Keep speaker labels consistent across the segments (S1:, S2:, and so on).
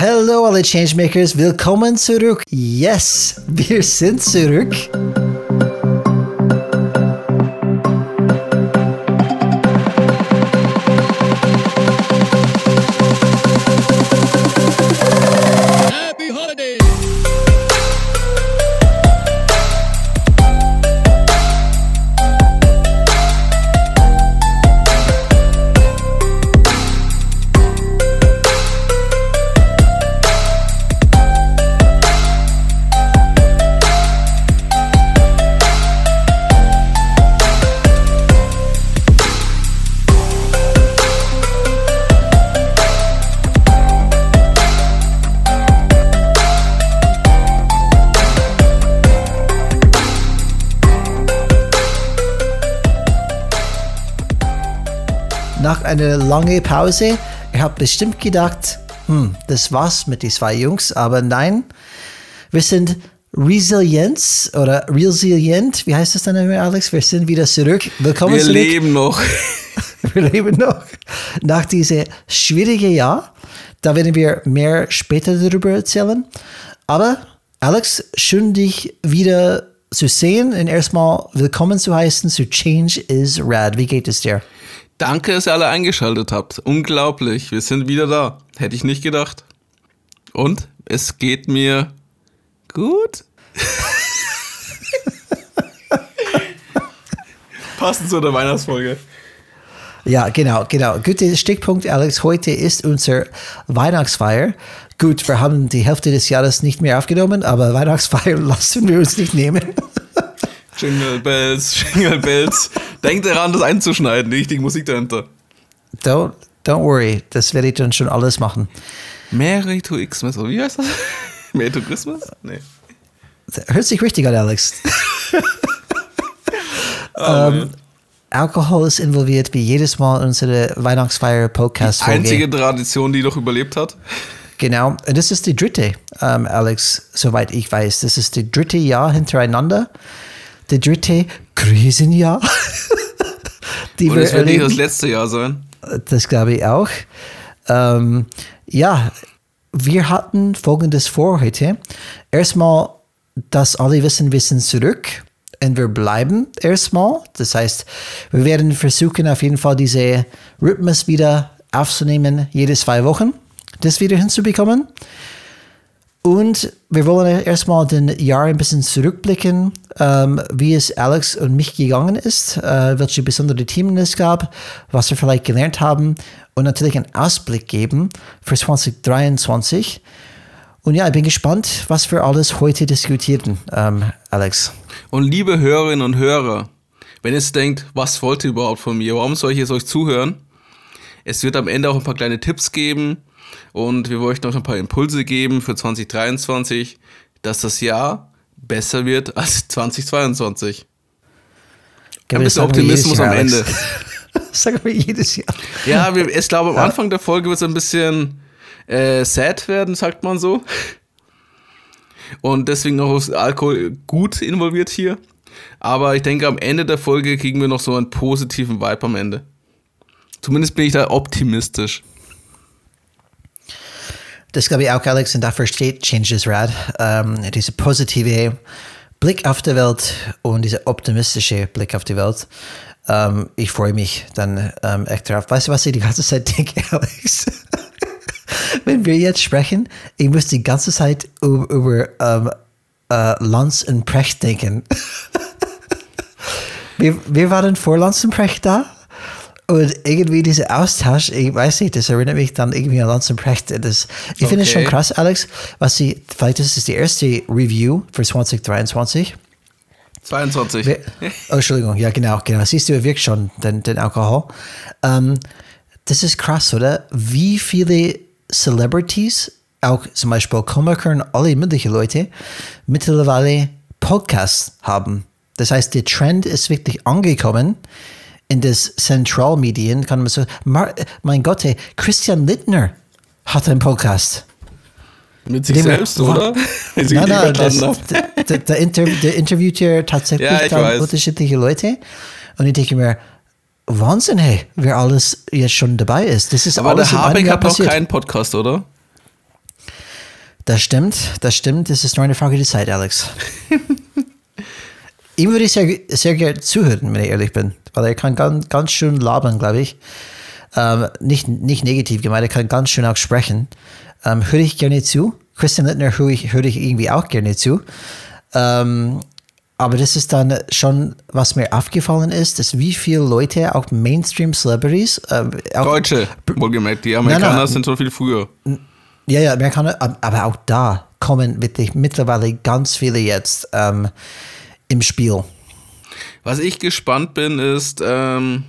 S1: Hallo alle Changemakers, willkommen zurück. Yes, wir sind zurück. Nach einer langen Pause, ihr habt bestimmt gedacht, hm, das war's mit den zwei Jungs, aber nein, wir sind Resilienz oder resilient, wie heißt das dann immer, Alex? Wir sind wieder zurück. Willkommen
S2: Wir
S1: zurück.
S2: leben noch.
S1: Wir leben noch. Nach diesem schwierigen Jahr, da werden wir mehr später darüber erzählen. Aber Alex, schön dich wieder zu sehen und erstmal willkommen zu heißen zu Change is Rad. Wie geht es dir?
S2: Danke, dass ihr alle eingeschaltet habt. Unglaublich. Wir sind wieder da. Hätte ich nicht gedacht. Und es geht mir gut. Passend zu der Weihnachtsfolge.
S1: Ja, genau, genau. Guter Stichpunkt, Alex. Heute ist unser Weihnachtsfeier. Gut, wir haben die Hälfte des Jahres nicht mehr aufgenommen, aber Weihnachtsfeier lassen wir uns nicht nehmen.
S2: Jingle Bells, Jingle Bells. Denkt daran, das einzuschneiden, die richtige Musik dahinter.
S1: Don't, don't worry, das werde ich dann schon alles machen.
S2: Merry to Xmas, oder wie heißt das? Merry to Christmas? Nee.
S1: Hört sich richtig an, Alex.
S2: Oh.
S1: Alkohol ist involviert wie jedes Mal in unsere Weihnachtsfeier Podcast
S2: Einzige Tradition, die noch überlebt hat.
S1: Genau. Und das ist die dritte, ähm, Alex, soweit ich weiß. Das ist das dritte Jahr hintereinander. Der dritte Krisenjahr. die wir
S2: es wird nicht das letzte Jahr sein.
S1: Das glaube ich auch. Ähm, ja, wir hatten folgendes vor heute. Erstmal, dass alle wissen, wir sind zurück und wir bleiben erstmal. Das heißt, wir werden versuchen, auf jeden Fall diese Rhythmus wieder aufzunehmen, jede zwei Wochen, das wieder hinzubekommen. Und wir wollen erstmal den Jahr ein bisschen zurückblicken, ähm, wie es Alex und mich gegangen ist, äh, welche besondere Themen es gab, was wir vielleicht gelernt haben und natürlich einen Ausblick geben für 2023. Und ja, ich bin gespannt, was wir alles heute diskutieren, ähm, Alex.
S2: Und liebe Hörerinnen und Hörer, wenn ihr denkt, was wollt ihr überhaupt von mir? Warum soll ich jetzt euch zuhören? Es wird am Ende auch ein paar kleine Tipps geben und wir wollen euch noch ein paar Impulse geben für 2023, dass das Jahr besser wird als 2022. Ein bisschen Optimismus am Ende.
S1: Das sagen wir jedes Jahr.
S2: Ja, wir, ich glaube, am Anfang der Folge wird es ein bisschen äh, sad werden, sagt man so. Und deswegen noch ist Alkohol gut involviert hier. Aber ich denke, am Ende der Folge kriegen wir noch so einen positiven Vibe am Ende. Zumindest bin ich da optimistisch.
S1: Das glaube ich auch, Alex, und dafür steht Change is Rad. Ähm, diese positive Blick auf die Welt und dieser optimistische Blick auf die Welt. Ähm, ich freue mich dann ähm, echt drauf. Weißt du, was ich die ganze Zeit denke, Alex? Wenn wir jetzt sprechen, ich muss die ganze Zeit über, über ähm, äh, Lanz und Precht denken. wir, wir waren vor Lanz und Precht da. Und irgendwie dieser Austausch, ich weiß nicht, das erinnert mich dann irgendwie an Lanz und Precht. Das, ich finde es schon
S2: Okay.
S1: krass, Alex, was sie, vielleicht ist es die erste Review für 2023.
S2: 22.
S1: Wir, oh, Entschuldigung, ja, genau, genau. Siehst du, er wirkt schon, den, den Alkohol. Ähm, das ist krass, oder? Wie viele Celebrities, auch zum Beispiel Komiker und alle möglichen Leute, mittlerweile Podcasts haben. Das heißt, der Trend ist wirklich angekommen in das Zentralmedien, kann man so, Mar mein Gott, ey, Christian Littner hat einen Podcast.
S2: Mit sich
S1: Dem-
S2: selbst, oder?
S1: Nein, nein, das, der, der, Inter, der interviewt ja tatsächlich
S2: Ja,
S1: dann unterschiedliche Leute. Und ich denke mir, Wahnsinn, hey, wer alles jetzt schon dabei ist. Das ist
S2: Aber
S1: alles
S2: der Habeck hat
S1: passiert.
S2: keinen Podcast, oder?
S1: Das stimmt, das stimmt. Es ist nur eine Frage der Zeit, Alex. Ihm würde ich sehr, sehr gerne zuhören, wenn ich ehrlich bin, weil er kann ganz, ganz schön labern, glaube ich. Ähm, nicht, nicht negativ gemeint, er kann ganz schön auch sprechen. Ähm, höre ich gerne zu. Christian Littner höre ich, höre ich irgendwie auch gerne zu. Ähm, aber das ist dann schon, was mir aufgefallen ist, dass wie viele Leute, auch Mainstream-Celebrities, äh, auch
S2: Deutsche, wohlgemerkt, die Amerikaner
S1: nein.
S2: sind so viel früher.
S1: Ja, ja, Amerikaner, ab- aber auch da kommen wirklich mittlerweile ganz viele jetzt ähm, im Spiel.
S2: Was ich gespannt bin, ist, ähm,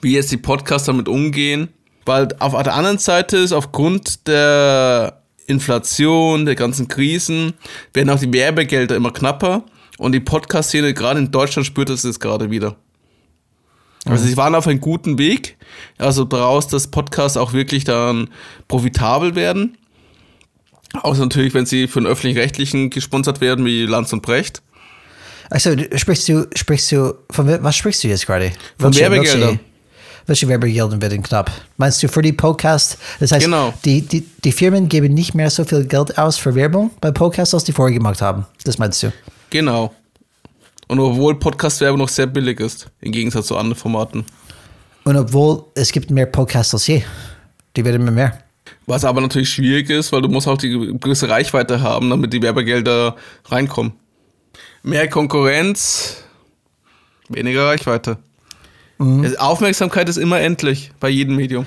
S2: wie jetzt die Podcaster damit umgehen. Weil auf der anderen Seite ist aufgrund der Inflation, der ganzen Krisen, werden auch die Werbegelder immer knapper. Und die Podcast-Szene, gerade in Deutschland, spürt es jetzt gerade wieder. Also sie waren auf einem guten Weg. Also daraus, dass Podcasts auch wirklich dann profitabel werden. Außer natürlich, wenn sie von öffentlich-rechtlichen gesponsert werden, wie Lanz und Brecht.
S1: Also sprichst du, sprichst du, von was sprichst du jetzt gerade?
S2: Von
S1: Welche-
S2: Werbegeldern.
S1: Welche, welche Werbegelder werden knapp? Meinst du für die Podcast? Das heißt,
S2: Genau.
S1: die, die, die Firmen geben nicht mehr so viel Geld aus für Werbung bei Podcasts, als die vorher gemacht haben. Das meinst du?
S2: Genau. Und obwohl Podcast-Werbung noch sehr billig ist, im Gegensatz zu anderen Formaten.
S1: Und obwohl es gibt mehr Podcasts als je. Die werden immer mehr.
S2: Was aber natürlich schwierig ist, weil du musst auch die gewisse Reichweite haben, damit die Werbegelder reinkommen. Mehr Konkurrenz, weniger Reichweite. Es- Aufmerksamkeit ist immer endlich bei jedem Medium.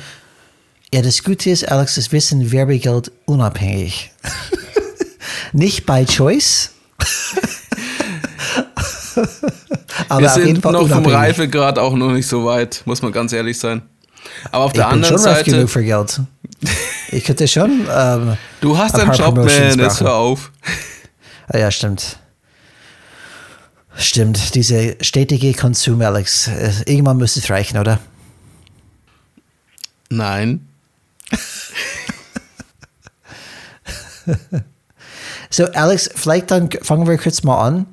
S1: Ja, das Gute ist, Alex, das Wissen Werbegeld unabhängig. nicht by choice. Aber
S2: Wir
S1: auf jeden
S2: sind noch vom
S1: unabhängig.
S2: Reifegrad auch noch nicht so weit, muss man ganz ehrlich sein. Aber auf
S1: Ich
S2: der
S1: bin
S2: anderen
S1: schon reif
S2: Seite,
S1: genug für Geld. Ich könnte schon. Ähm,
S2: du hast
S1: ein
S2: einen Job, man, jetzt hör auf.
S1: Ah, ja, stimmt. Stimmt, diese stetige Konsum, Alex. Äh, Irgendwann muss es reichen, oder?
S2: Nein.
S1: So, Alex, vielleicht dann fangen wir kurz mal an.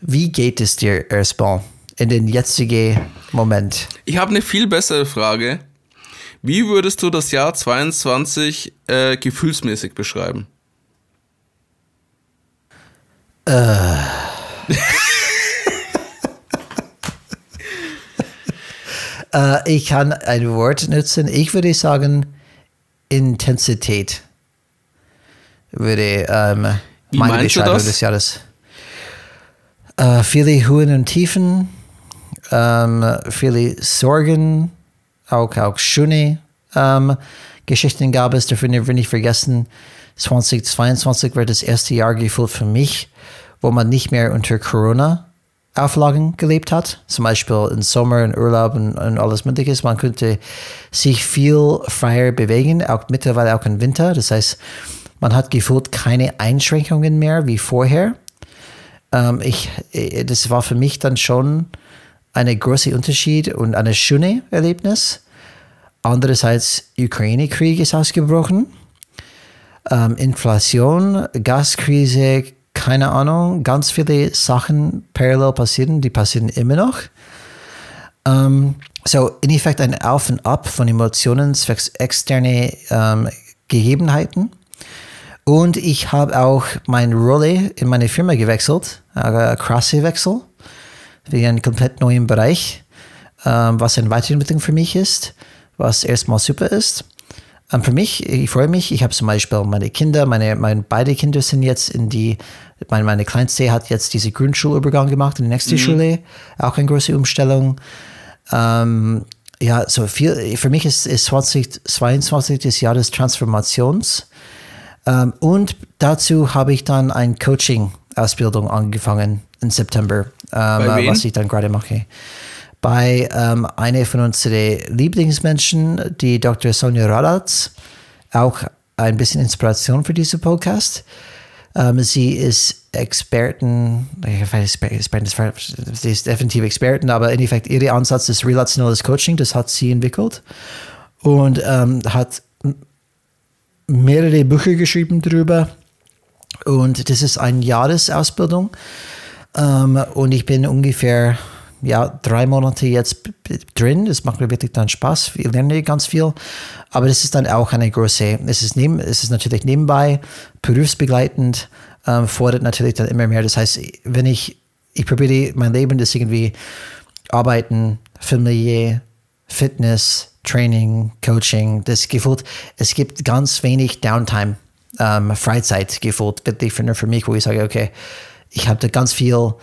S1: Wie geht es dir erstmal in den jetzigen Moment?
S2: Ich habe eine viel bessere Frage. Wie würdest du das Jahr 22 äh, gefühlsmäßig beschreiben?
S1: Äh, ich kann ein Wort nutzen. Ich würde sagen, Intensität würde ähm,
S2: Wie
S1: meine Beschreibung des Jahres. Äh, viele Höhen und Tiefen, ähm, viele Sorgen, auch, auch schöne ähm, Geschichten gab es. Dürfen wir nicht vergessen, 2022 war das erste Jahr gefühlt für mich, wo man nicht mehr unter Corona Auflagen gelebt hat, zum Beispiel im Sommer, im Urlaub und, und alles Mögliche. Man könnte sich viel freier bewegen, auch mittlerweile auch im Winter. Das heißt, man hat gefühlt keine Einschränkungen mehr wie vorher. Ähm, ich, äh, das war für mich dann schon ein großer Unterschied und ein schönes Erlebnis. Andererseits, Ukraine-Krieg ist ausgebrochen. Ähm, Inflation, Gaskrise, keine Ahnung, ganz viele Sachen parallel passieren, die passieren immer noch. Ähm, so, in Effekt ein Auf und Ab von Emotionen zwecks externe ähm, Gegebenheiten. Und ich habe auch meine Rolle in meine Firma gewechselt, ein krasse Wechsel, wie einen komplett neuen Bereich, ähm, was eine Weiterentwicklung für mich ist, was erstmal super ist. Ähm, für mich, ich freue mich, ich habe zum Beispiel meine Kinder, meine, meine beide Kinder sind jetzt in die, meine, meine Kleinste hat jetzt diese Grundschulübergang gemacht in die nächste Schule, auch eine große Umstellung. Ähm, ja, so viel, für mich ist, ist 2022 das Jahr des Transformations. Ähm, und dazu habe ich dann eine Coaching-Ausbildung angefangen im September, ähm, was ich dann gerade mache. Bei ähm, einer von unseren Lieblingsmenschen, die Dr. Sonja Radatz, auch ein bisschen Inspiration für diesen Podcast. Ähm, sie ist Experten, sie ist definitiv Experten, aber in Effekt ihr Ansatz ist relationales Coaching, das hat sie entwickelt und ähm, hat mehrere Bücher geschrieben darüber. Und das ist eine Jahresausbildung. Ähm, und ich bin ungefähr ja, drei Monate jetzt drin. Es macht mir wirklich dann Spaß. Wir lernen ganz viel. Aber das ist dann auch eine große, es ist, neben, es ist natürlich nebenbei, berufsbegleitend, ähm, fordert natürlich dann immer mehr. Das heißt, wenn ich, ich probiere mein Leben, das irgendwie Arbeiten, Familie, Fitness, Training, Coaching, das gefühlt, es gibt ganz wenig Downtime, ähm, Freizeit gefühlt, wirklich für, für mich, wo ich sage, okay, ich habe da ganz viel,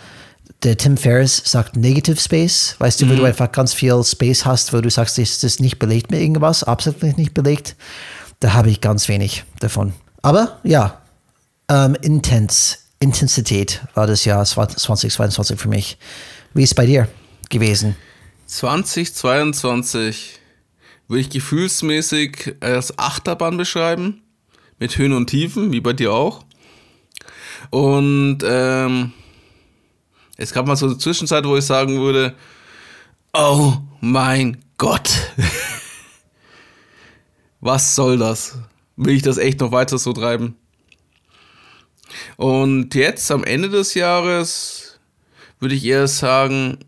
S1: der Tim Ferriss sagt Negative Space, weißt du, wo du einfach ganz viel Space hast, wo du sagst, das ist nicht belegt mit irgendwas, absolut nicht belegt, da habe ich ganz wenig davon. Aber ja, ähm, Intens, Intensität war das Jahr 2022 für mich. Wie ist es bei dir gewesen?
S2: 2022 würde ich gefühlsmäßig als Achterbahn beschreiben, mit Höhen und Tiefen, wie bei dir auch. Und ähm, es gab mal so eine Zwischenzeit, wo ich sagen würde, oh mein Gott, was soll das? Will ich das echt noch weiter so treiben? Und jetzt am Ende des Jahres würde ich eher sagen,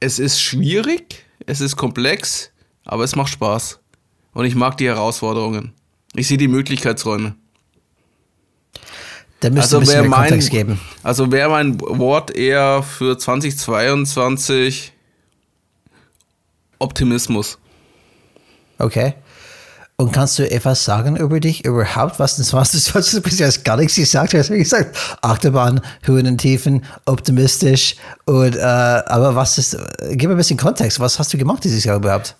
S2: es ist schwierig, es ist komplex, aber es macht Spaß. Und ich mag die Herausforderungen. Ich sehe die Möglichkeitsräume.
S1: Da müsste
S2: Also
S1: mehr
S2: mein,
S1: Kontext geben.
S2: also wäre mein Wort eher für 2022 Optimismus.
S1: Okay. Und kannst du etwas sagen über dich überhaupt? Was was du bis jetzt gar nichts gesagt hast? Du hast gesagt, Achterbahn, Höhen und Tiefen, optimistisch. Und, äh, aber was ist, gib mir ein bisschen Kontext. Was hast du gemacht dieses Jahr überhaupt?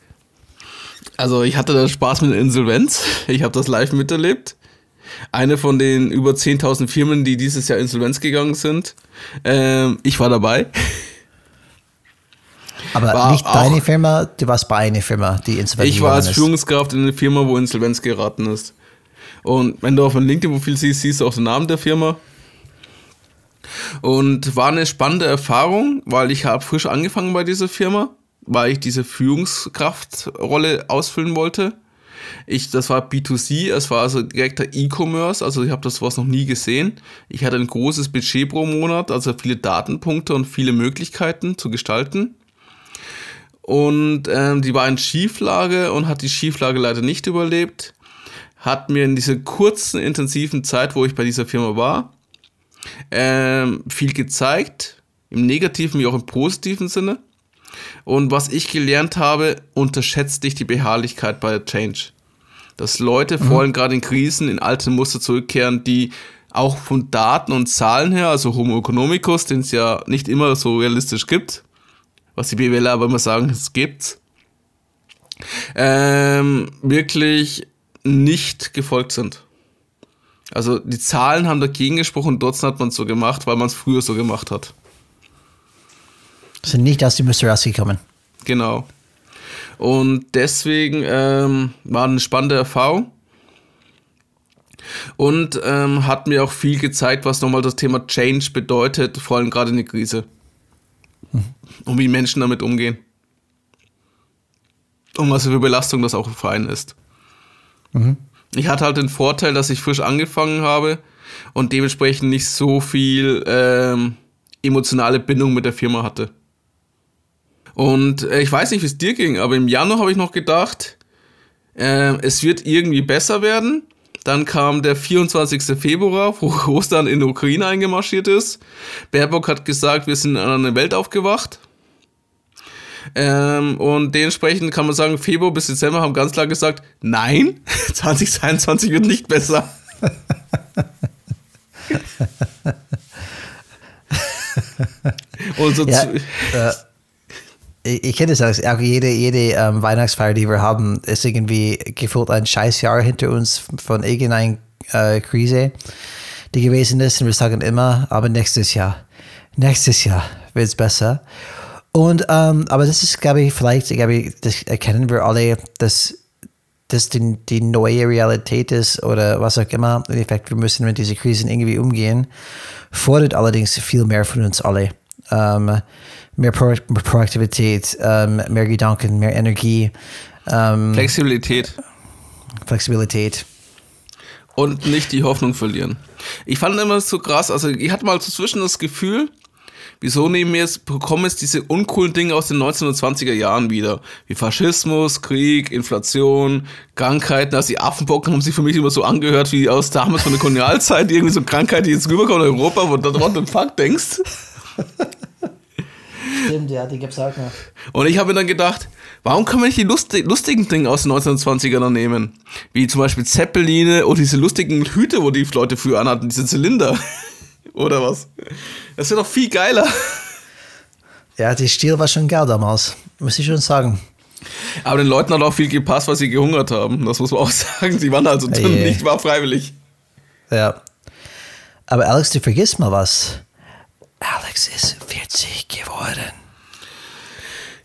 S2: Also ich hatte Spaß mit der Insolvenz. Ich habe das live miterlebt. Eine von den über 10.000 Firmen, die dieses Jahr Insolvenz gegangen sind. Ähm, ich war dabei.
S1: Aber
S2: War
S1: nicht deine Firma, du warst bei einer Firma, die insolvent
S2: Ich war als. Führungskraft in einer Firma, wo Insolvenz geraten ist. Und wenn du auf ein LinkedIn-Profil siehst, siehst du auch den Namen der Firma. Und war eine spannende Erfahrung, weil ich habe frisch angefangen bei dieser Firma, weil ich diese Führungskraftrolle ausfüllen wollte. Ich, das war B2C, es war also direkter E-Commerce, also ich habe das was noch nie gesehen. Ich hatte ein großes Budget pro Monat, also viele Datenpunkte und viele Möglichkeiten zu gestalten. Und ähm, die war in Schieflage und hat die Schieflage leider nicht überlebt. Hat mir in dieser kurzen, intensiven Zeit, wo ich bei dieser Firma war, ähm, viel gezeigt. Im negativen wie auch im positiven Sinne. Und was ich gelernt habe, unterschätzt dich die Beharrlichkeit bei der Change. Dass Leute vor allem gerade in Krisen in alte Muster zurückkehren, die auch von Daten und Zahlen her, also Homo economicus, den es ja nicht immer so realistisch gibt, was die BWLer aber immer sagen, es gibt, ähm, wirklich nicht gefolgt sind. Also die Zahlen haben dagegen gesprochen und trotzdem hat man es so gemacht, weil man es früher so gemacht hat.
S1: Sind nicht aus dem Muster rausgekommen.
S2: Genau. Und deswegen ähm, war eine spannende Erfahrung. Und ähm, hat mir auch viel gezeigt, was nochmal das Thema Change bedeutet, vor allem gerade in der Krise. Und wie Menschen damit umgehen. Und was für Belastung das auch im Verein ist. Ich hatte halt den Vorteil, dass ich frisch angefangen habe und dementsprechend nicht so viel ähm, emotionale Bindung mit der Firma hatte. Und äh, ich weiß nicht, wie es dir ging, aber im Januar habe ich noch gedacht, äh, es wird irgendwie besser werden. Dann kam der 24. Februar, wo Russland in die Ukraine eingemarschiert ist. Baerbock hat gesagt, wir sind in einer Welt aufgewacht. Ähm, und dementsprechend kann man sagen, Februar bis Dezember haben ganz klar gesagt, nein, 2022 wird nicht besser. und so
S1: Ja, äh, ich, ich kenne das auch. Jede, jede ähm, Weihnachtsfeier, die wir haben, ist irgendwie gefühlt ein Scheißjahr hinter uns von irgendeiner äh, Krise, die gewesen ist. Und wir sagen immer, aber nächstes Jahr, nächstes Jahr wird es besser. Und, ähm, aber das ist, glaube ich, vielleicht, glaube ich, das erkennen wir alle, dass das die, die neue Realität ist oder was auch immer. Im Endeffekt, wir müssen mit diesen Krisen irgendwie umgehen. Fordert allerdings viel mehr von uns alle. Ähm, mehr Pro Proaktivität, ähm, mehr Gedanken, mehr Energie, ähm,
S2: Flexibilität.
S1: Flexibilität.
S2: und nicht die Hoffnung verlieren. Ich fand immer so krass, also ich hatte mal so zwischen das Gefühl, Wieso nehmen wir jetzt, bekommen jetzt diese uncoolen Dinge aus den 1920er Jahren wieder? Wie Faschismus, Krieg, Inflation, Krankheiten. Also die Affenpocken haben sich für mich immer so angehört wie aus damals von der Kolonialzeit. Irgendwie so Krankheiten, die jetzt rüberkommen in Europa, wo du what the fuck denkst.
S1: Stimmt, ja, die gibt's auch noch.
S2: Und ich habe mir dann gedacht, warum kann man nicht die lustig, lustigen Dinge aus den 1920ern nehmen? Wie zum Beispiel Zeppeline oder diese lustigen Hüte, wo die Leute früher anhatten, diese Zylinder. oder was? Das wäre doch viel geiler.
S1: Ja, die Stil war schon geil damals, muss ich schon sagen.
S2: Aber den Leuten hat auch viel gepasst, weil sie gehungert haben. Das muss man auch sagen. Die waren also dünn,
S1: Ey.
S2: nicht war freiwillig.
S1: Ja. Aber Alex, du vergisst mal was. Alex ist 40 geworden.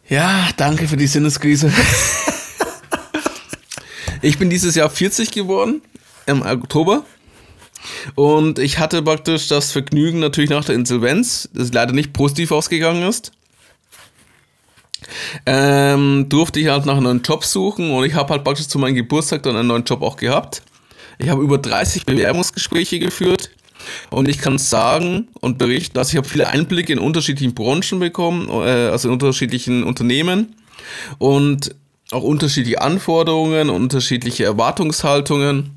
S2: Ja, danke für die Sinneskrise. ich bin dieses Jahr 40 geworden, im Oktober. Und ich hatte praktisch das Vergnügen natürlich nach der Insolvenz, das leider nicht positiv ausgegangen ist. Ähm, durfte ich halt nach einem neuen Job suchen und ich habe halt praktisch zu meinem Geburtstag dann einen neuen Job auch gehabt. Ich habe über 30 Bewerbungsgespräche geführt und ich kann sagen und berichten, dass ich habe viele Einblicke in unterschiedlichen Branchen bekommen, äh, also in unterschiedlichen Unternehmen und auch unterschiedliche Anforderungen, unterschiedliche Erwartungshaltungen.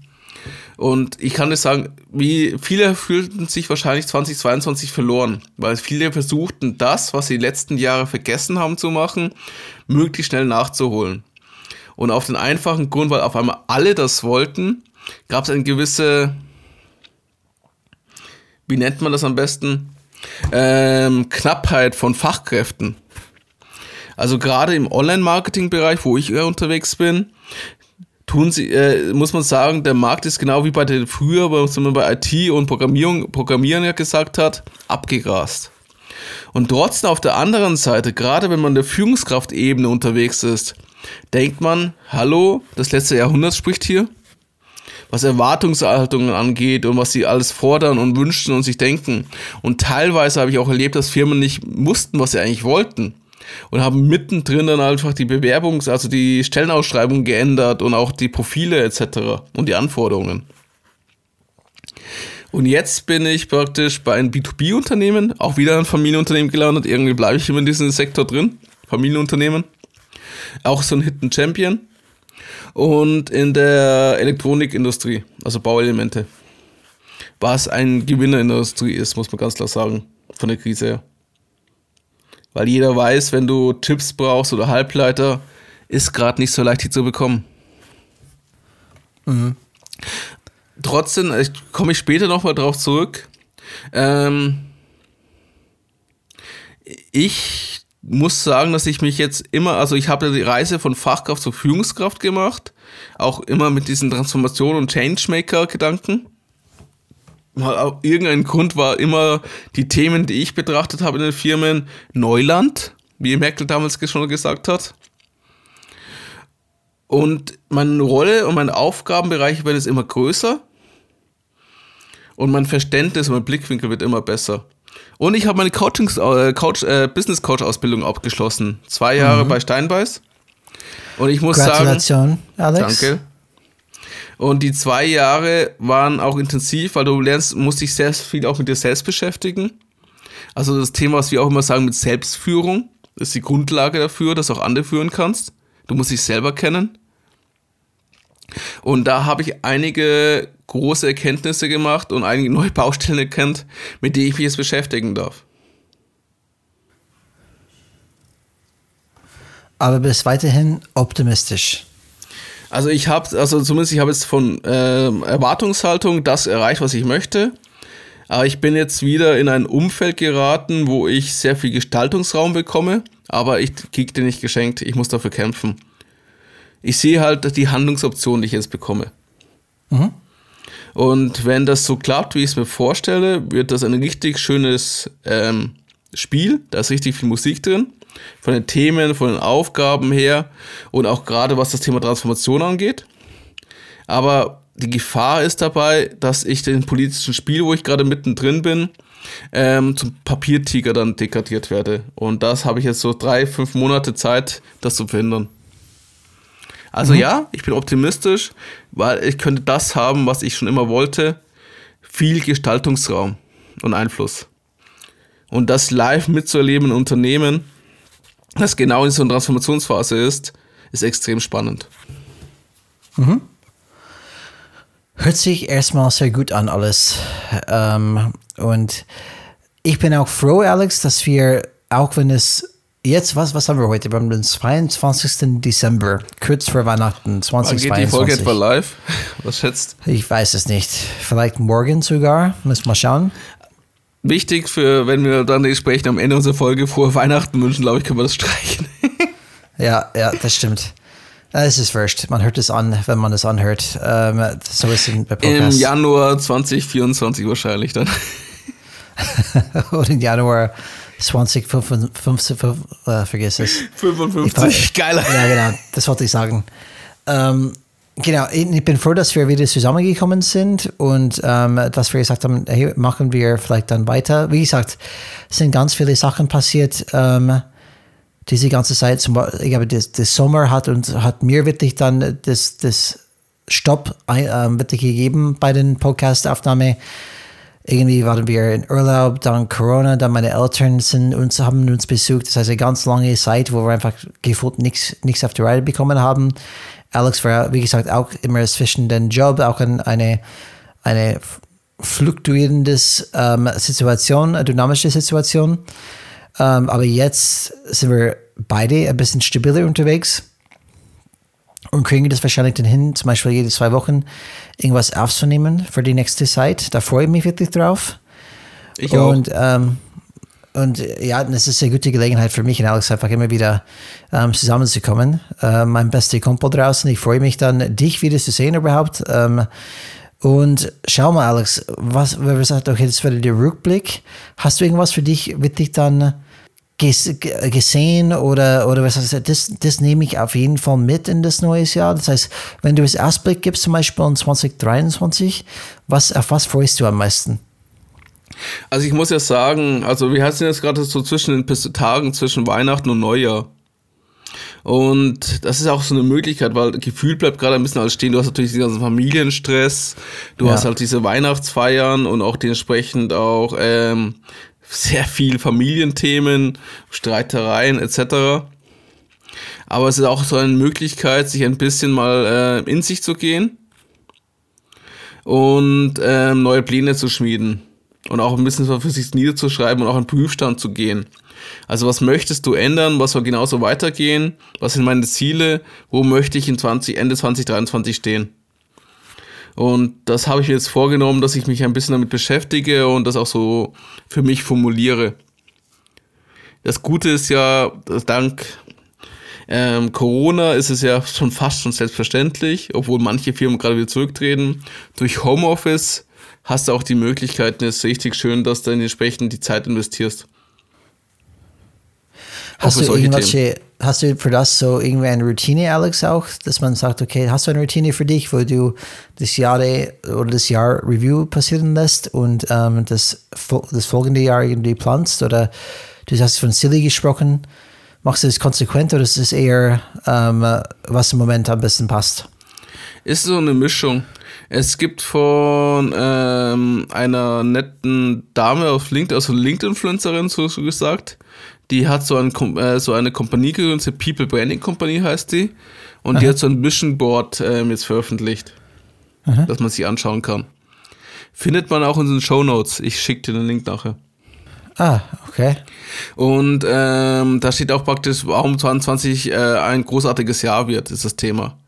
S2: Und ich kann das sagen, wie viele fühlten sich wahrscheinlich 2022 verloren, weil viele versuchten, das, was sie die letzten Jahre vergessen haben zu machen, möglichst schnell nachzuholen. Und auf den einfachen Grund, weil auf einmal alle das wollten, gab es eine gewisse, wie nennt man das am besten, ähm, Knappheit von Fachkräften. Also gerade im Online-Marketing-Bereich, wo ich eher unterwegs bin, tun sie, äh, muss man sagen, der Markt ist genau wie bei den früher, was man bei IT und Programmierung, Programmieren ja gesagt hat, abgegrast. Und trotzdem auf der anderen Seite, gerade wenn man der Führungskraftebene unterwegs ist, denkt man, hallo, das letzte Jahrhundert spricht hier, was Erwartungshaltungen angeht und was sie alles fordern und wünschen und sich denken. Und teilweise habe ich auch erlebt, dass Firmen nicht wussten, was sie eigentlich wollten und haben mittendrin dann einfach die Bewerbungs-, also die Stellenausschreibung geändert und auch die Profile etc. und die Anforderungen. Und jetzt bin ich praktisch bei einem B2B-Unternehmen, auch wieder ein Familienunternehmen gelandet. Irgendwie bleibe ich immer in diesem Sektor drin. Familienunternehmen. Auch so ein Hidden Champion. Und in der Elektronikindustrie, also Bauelemente. Was ein Gewinner in der Industrie ist, muss man ganz klar sagen, von der Krise her. Weil jeder weiß, wenn du Chips brauchst oder Halbleiter, ist gerade nicht so leicht, die zu bekommen. Trotzdem, ich komme ich später nochmal drauf zurück. Ähm, ich muss sagen, dass ich mich jetzt immer, also ich habe die Reise von Fachkraft zu Führungskraft gemacht, auch immer mit diesen Transformation- und Changemaker-Gedanken. Irgendein Grund war immer die Themen, die ich betrachtet habe in den Firmen, Neuland, wie Merkel damals schon gesagt hat. Und meine Rolle und mein Aufgabenbereich werden jetzt immer größer. Und mein Verständnis mein Blickwinkel wird immer besser. Und ich habe meine Coachings, äh, Coach, äh, Business Coach Ausbildung abgeschlossen. Zwei Jahre bei Steinbeiß. Und ich muss sagen,
S1: Gratulation, Alex.
S2: Danke. Und die zwei Jahre waren auch intensiv, weil du lernst, musst dich sehr viel auch mit dir selbst beschäftigen. Also das Thema, was wir auch immer sagen mit Selbstführung, ist die Grundlage dafür, dass du auch andere führen kannst. Du musst dich selber kennen. Und da habe ich einige große Erkenntnisse gemacht und einige neue Baustellen erkannt, mit denen ich mich jetzt beschäftigen darf.
S1: Aber bist weiterhin optimistisch.
S2: Also ich habe, also zumindest ich habe jetzt von ähm, Erwartungshaltung das erreicht, was ich möchte. Aber ich bin jetzt wieder in ein Umfeld geraten, wo ich sehr viel Gestaltungsraum bekomme, aber ich kriege den nicht geschenkt. Ich muss dafür kämpfen. Ich sehe halt die Handlungsoption, die ich jetzt bekomme. Und wenn das so klappt, wie ich es mir vorstelle, wird das ein richtig schönes ähm, Spiel. Da ist richtig viel Musik drin. Von den Themen, von den Aufgaben her und auch gerade was das Thema Transformation angeht. Aber die Gefahr ist dabei, dass ich den politischen Spiel, wo ich gerade mittendrin bin, ähm, zum Papiertiger dann degradiert werde. Und das habe ich jetzt so drei, fünf Monate Zeit, das zu verhindern. Also ja, ich bin optimistisch, weil ich könnte das haben, was ich schon immer wollte. Viel Gestaltungsraum und Einfluss. Und das live mitzuerleben in Unternehmen, das genau in so einer Transformationsphase ist, ist extrem spannend.
S1: Hört sich erstmal sehr gut an alles. Ähm, und ich bin auch froh, Alex, dass wir, auch wenn es jetzt, was, was haben wir heute? Wir haben den 22. Dezember, kurz vor Weihnachten,
S2: Wann geht die Folge
S1: 2022.
S2: etwa live? Was schätzt?
S1: Ich weiß es nicht. Vielleicht morgen sogar. Müssen wir mal schauen.
S2: Wichtig für, wenn wir dann sprechen am Ende unserer Folge vor Weihnachten wünschen, glaube ich, können wir das streichen.
S1: Ja, ja, das stimmt. Äh, Es ist wurscht. Man hört es an, wenn man es anhört. Ähm, so ist es bei
S2: Im
S1: Podcasts.
S2: Januar 2024 wahrscheinlich dann.
S1: Oder im Januar 2055, äh, vergiss es.
S2: 55. Geiler.
S1: Ja, genau, das wollte ich sagen. Ähm, genau, ich bin froh, dass wir wieder zusammengekommen sind und ähm, dass wir gesagt haben, hey, machen wir vielleicht dann weiter. Wie gesagt, es sind ganz viele Sachen passiert. Ähm, diese ganze Zeit, zum Beispiel, ich glaube, das, das Sommer hat uns hat mir wirklich dann das, das Stopp ähm, wirklich gegeben bei den Podcast-Aufnahme. Irgendwie waren wir in Urlaub, dann Corona, dann meine Eltern sind uns, haben uns besucht. Das heißt, eine ganz lange Zeit, wo wir einfach gefühlt nichts, auf die Reihe bekommen haben. Alex war, wie gesagt, auch immer zwischen den Job, auch in eine, eine fluktuierendes ähm, Situation, eine dynamische Situation. Ähm, aber jetzt sind wir beide ein bisschen stabiler unterwegs und kriegen das wahrscheinlich dann hin, zum Beispiel jede zwei Wochen irgendwas aufzunehmen für die nächste Zeit. Da freue ich mich wirklich drauf.
S2: Ich auch.
S1: Und, ähm, und ja, das ist eine gute Gelegenheit für mich und Alex einfach immer wieder ähm, zusammenzukommen. Äh, mein bester Kumpel draußen. Ich freue mich dann, dich wieder zu sehen überhaupt. Ähm, und schau mal, Alex, was, wir sagen, okay, das wäre der Rückblick. Hast du irgendwas für dich wirklich dann gesehen oder, oder was heißt das, das, das nehme ich auf jeden Fall mit in das neue Jahr. Das heißt, wenn du es Ausblick gibst, zum Beispiel in 2023, was, auf was freust du am meisten?
S2: Also ich muss ja sagen, also wir sind jetzt gerade so zwischen den Tagen zwischen Weihnachten und Neujahr. Und das ist auch so eine Möglichkeit, weil Gefühl bleibt gerade ein bisschen alles stehen. Du hast natürlich den ganzen Familienstress, du
S1: Ja.
S2: hast halt diese Weihnachtsfeiern und auch dementsprechend auch ähm, sehr viel Familienthemen, Streitereien etc. Aber es ist auch so eine Möglichkeit, sich ein bisschen mal äh, in sich zu gehen und ähm, neue Pläne zu schmieden und auch ein bisschen für sich niederzuschreiben und auch einen Prüfstand zu gehen. Also was möchtest du ändern, was soll genauso weitergehen, was sind meine Ziele, wo möchte ich in 20, Ende 2023 stehen. Und das habe ich mir jetzt vorgenommen, dass ich mich ein bisschen damit beschäftige und das auch so für mich formuliere. Das Gute ist ja, dank ähm, Corona ist es ja schon fast schon selbstverständlich, obwohl manche Firmen gerade wieder zurücktreten. Durch Homeoffice hast du auch die Möglichkeit, und es ist richtig schön, dass du entsprechend die Zeit investierst.
S1: Hast du irgendwelche, hast du für das so irgendwie eine Routine, Alex, auch, dass man sagt, okay, hast du eine Routine für dich, wo du das Jahr oder das Jahr Review passieren lässt und ähm, das, das folgende Jahr irgendwie planst? Oder du hast von Silly gesprochen. Machst du das konsequent oder ist es eher, ähm, was im Moment am besten passt?
S2: Ist so eine Mischung. Es gibt von ähm, einer netten Dame auf LinkedIn, also LinkedIn-Influencerin so gesagt, die hat so, ein, äh, so eine Kompanie gegründet, People Branding Company heißt die, und die hat so ein Vision Board ähm, jetzt veröffentlicht, dass man sich anschauen kann. Findet man auch in den Show Notes. Ich schicke dir den Link nachher.
S1: Ah, okay.
S2: Und ähm, da steht auch praktisch, warum 22 äh, ein großartiges Jahr wird, ist das Thema.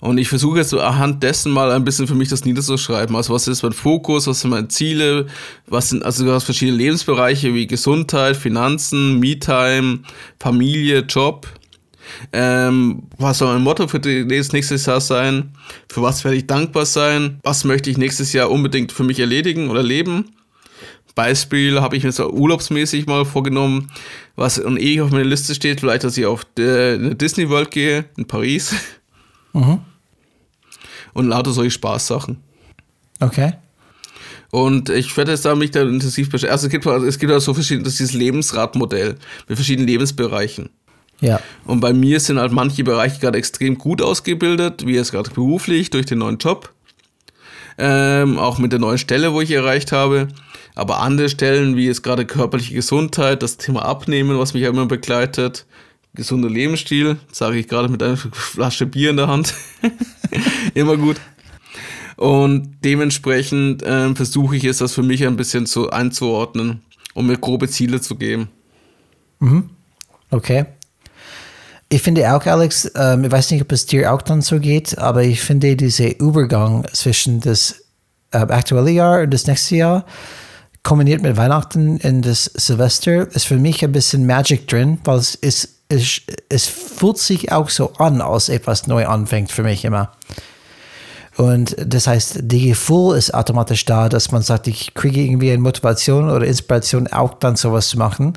S2: Und ich versuche jetzt so anhand dessen mal ein bisschen für mich das niederzuschreiben. Also was ist mein Fokus, was sind meine Ziele, was sind also hast verschiedene Lebensbereiche wie Gesundheit, Finanzen, Me-Time, Familie, Job. Ähm, was soll mein Motto für die- das nächste Jahr sein? Für was werde ich dankbar sein? Was möchte ich nächstes Jahr unbedingt für mich erledigen oder leben? Beispiel habe ich mir so urlaubsmäßig mal vorgenommen, was und eh auf meiner Liste steht, vielleicht, dass ich auf der- eine Disney World gehe in Paris. Und lauter solche Spaßsachen.
S1: Okay.
S2: Und ich werde jetzt da mich da intensiv beschäftigen. Also es gibt, es gibt auch so verschiedene, das ist dieses Lebensradmodell mit verschiedenen Lebensbereichen.
S1: Ja.
S2: Und bei mir sind halt manche Bereiche gerade extrem gut ausgebildet, wie jetzt gerade beruflich durch den neuen Job. Ähm, auch mit der neuen Stelle, wo ich erreicht habe. Aber andere Stellen, wie jetzt gerade körperliche Gesundheit, das Thema Abnehmen, was mich ja immer begleitet, gesunder Lebensstil, sage ich gerade mit einer Flasche Bier in der Hand, immer gut. Und dementsprechend äh, versuche ich es, das für mich ein bisschen zu einzuordnen, um mir grobe Ziele zu geben.
S1: Okay. Ich finde auch, Alex, ähm, ich weiß nicht, ob es dir auch dann so geht, aber ich finde dieser Übergang zwischen das äh, aktuelle Jahr und das nächste Jahr, kombiniert mit Weihnachten in das Silvester, ist für mich ein bisschen Magic drin, weil es, ist, es, es fühlt sich auch so an, als etwas neu anfängt für mich immer. Und das heißt, die Gefühl ist automatisch da, dass man sagt, ich kriege irgendwie eine Motivation oder Inspiration, auch dann sowas zu machen,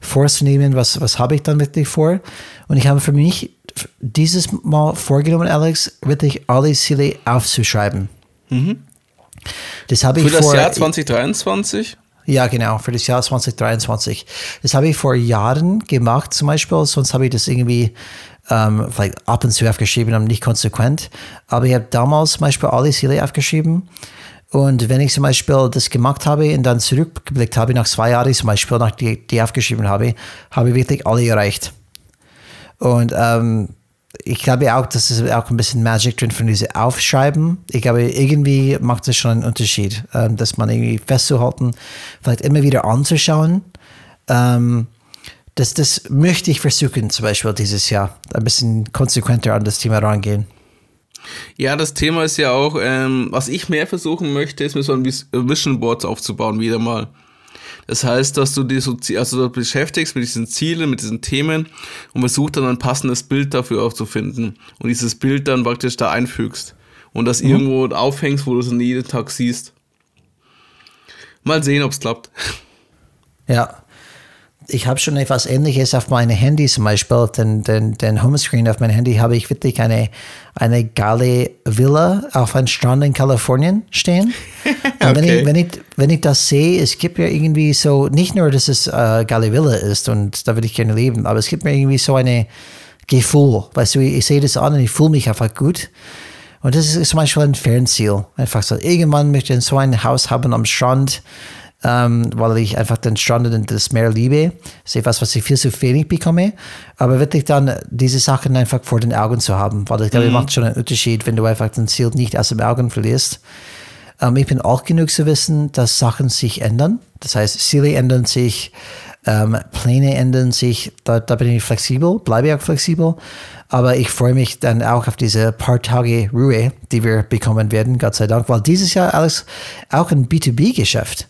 S1: vorzunehmen, was, was habe ich dann wirklich vor. Und ich habe für mich dieses Mal vorgenommen, Alex, wirklich alle Ziele aufzuschreiben. Das habe ich
S2: Für das
S1: vor,
S2: Jahr 2023?
S1: Ja, genau, für das Jahr 2023. Das habe ich vor Jahren gemacht, zum Beispiel, sonst habe ich das irgendwie ähm, vielleicht ab und zu aufgeschrieben und nicht konsequent. Aber ich habe damals zum Beispiel alle Ziele aufgeschrieben. Und wenn ich zum Beispiel das gemacht habe und dann zurückgeblickt habe, nach zwei Jahren zum Beispiel, nach die, die aufgeschrieben habe, habe ich wirklich alle erreicht. Und ähm, ich glaube auch, dass es auch ein bisschen Magic drin von diesem Aufschreiben. Ich glaube, irgendwie macht es schon einen Unterschied, ähm, dass man irgendwie festzuhalten, vielleicht immer wieder anzuschauen. Ähm, das, das möchte ich versuchen, zum Beispiel dieses Jahr, ein bisschen konsequenter an das Thema rangehen.
S2: Ja, das Thema ist ja auch, ähm, was ich mehr versuchen möchte, ist mir so ein Vis- Vision Board aufzubauen, wieder mal. Das heißt, dass du dich so, also beschäftigst mit diesen Zielen, mit diesen Themen und versuchst dann ein passendes Bild dafür aufzufinden und dieses Bild dann praktisch da einfügst und das irgendwo aufhängst, wo du es dann jeden Tag siehst. Mal sehen, ob es klappt.
S1: Ja. Ich habe schon etwas Ähnliches auf meinem Handy zum Beispiel, den, den, den Homescreen auf meinem Handy habe ich wirklich eine, eine geile Villa auf einem Strand in Kalifornien stehen. Und wenn,
S2: Okay.
S1: ich, wenn, ich, wenn ich das sehe, es gibt mir irgendwie so, nicht nur, dass es äh, geile Villa ist und da würde ich gerne leben, aber es gibt mir irgendwie so eine Gefühl. Weißt du, ich sehe das an und ich fühle mich einfach gut. Und das ist zum Beispiel ein Fernziel. Einfach so, irgendwann möchte ich so ein Haus haben am Strand, ähm, weil ich einfach den Strand und das Meer liebe. Das ist etwas, was ich viel zu wenig bekomme. Aber wirklich dann diese Sachen einfach vor den Augen zu haben, weil ich glaube, es macht schon einen Unterschied, wenn du einfach den Ziel nicht aus den Augen verlierst. Ähm, ich bin auch genug zu wissen, dass Sachen sich ändern. Das heißt, Ziele ändern sich, ähm, Pläne ändern sich. Da, da bin ich flexibel, bleibe ich auch flexibel. Aber ich freue mich dann auch auf diese paar Tage Ruhe, die wir bekommen werden, Gott sei Dank. Weil dieses Jahr alles auch ein B2B-Geschäft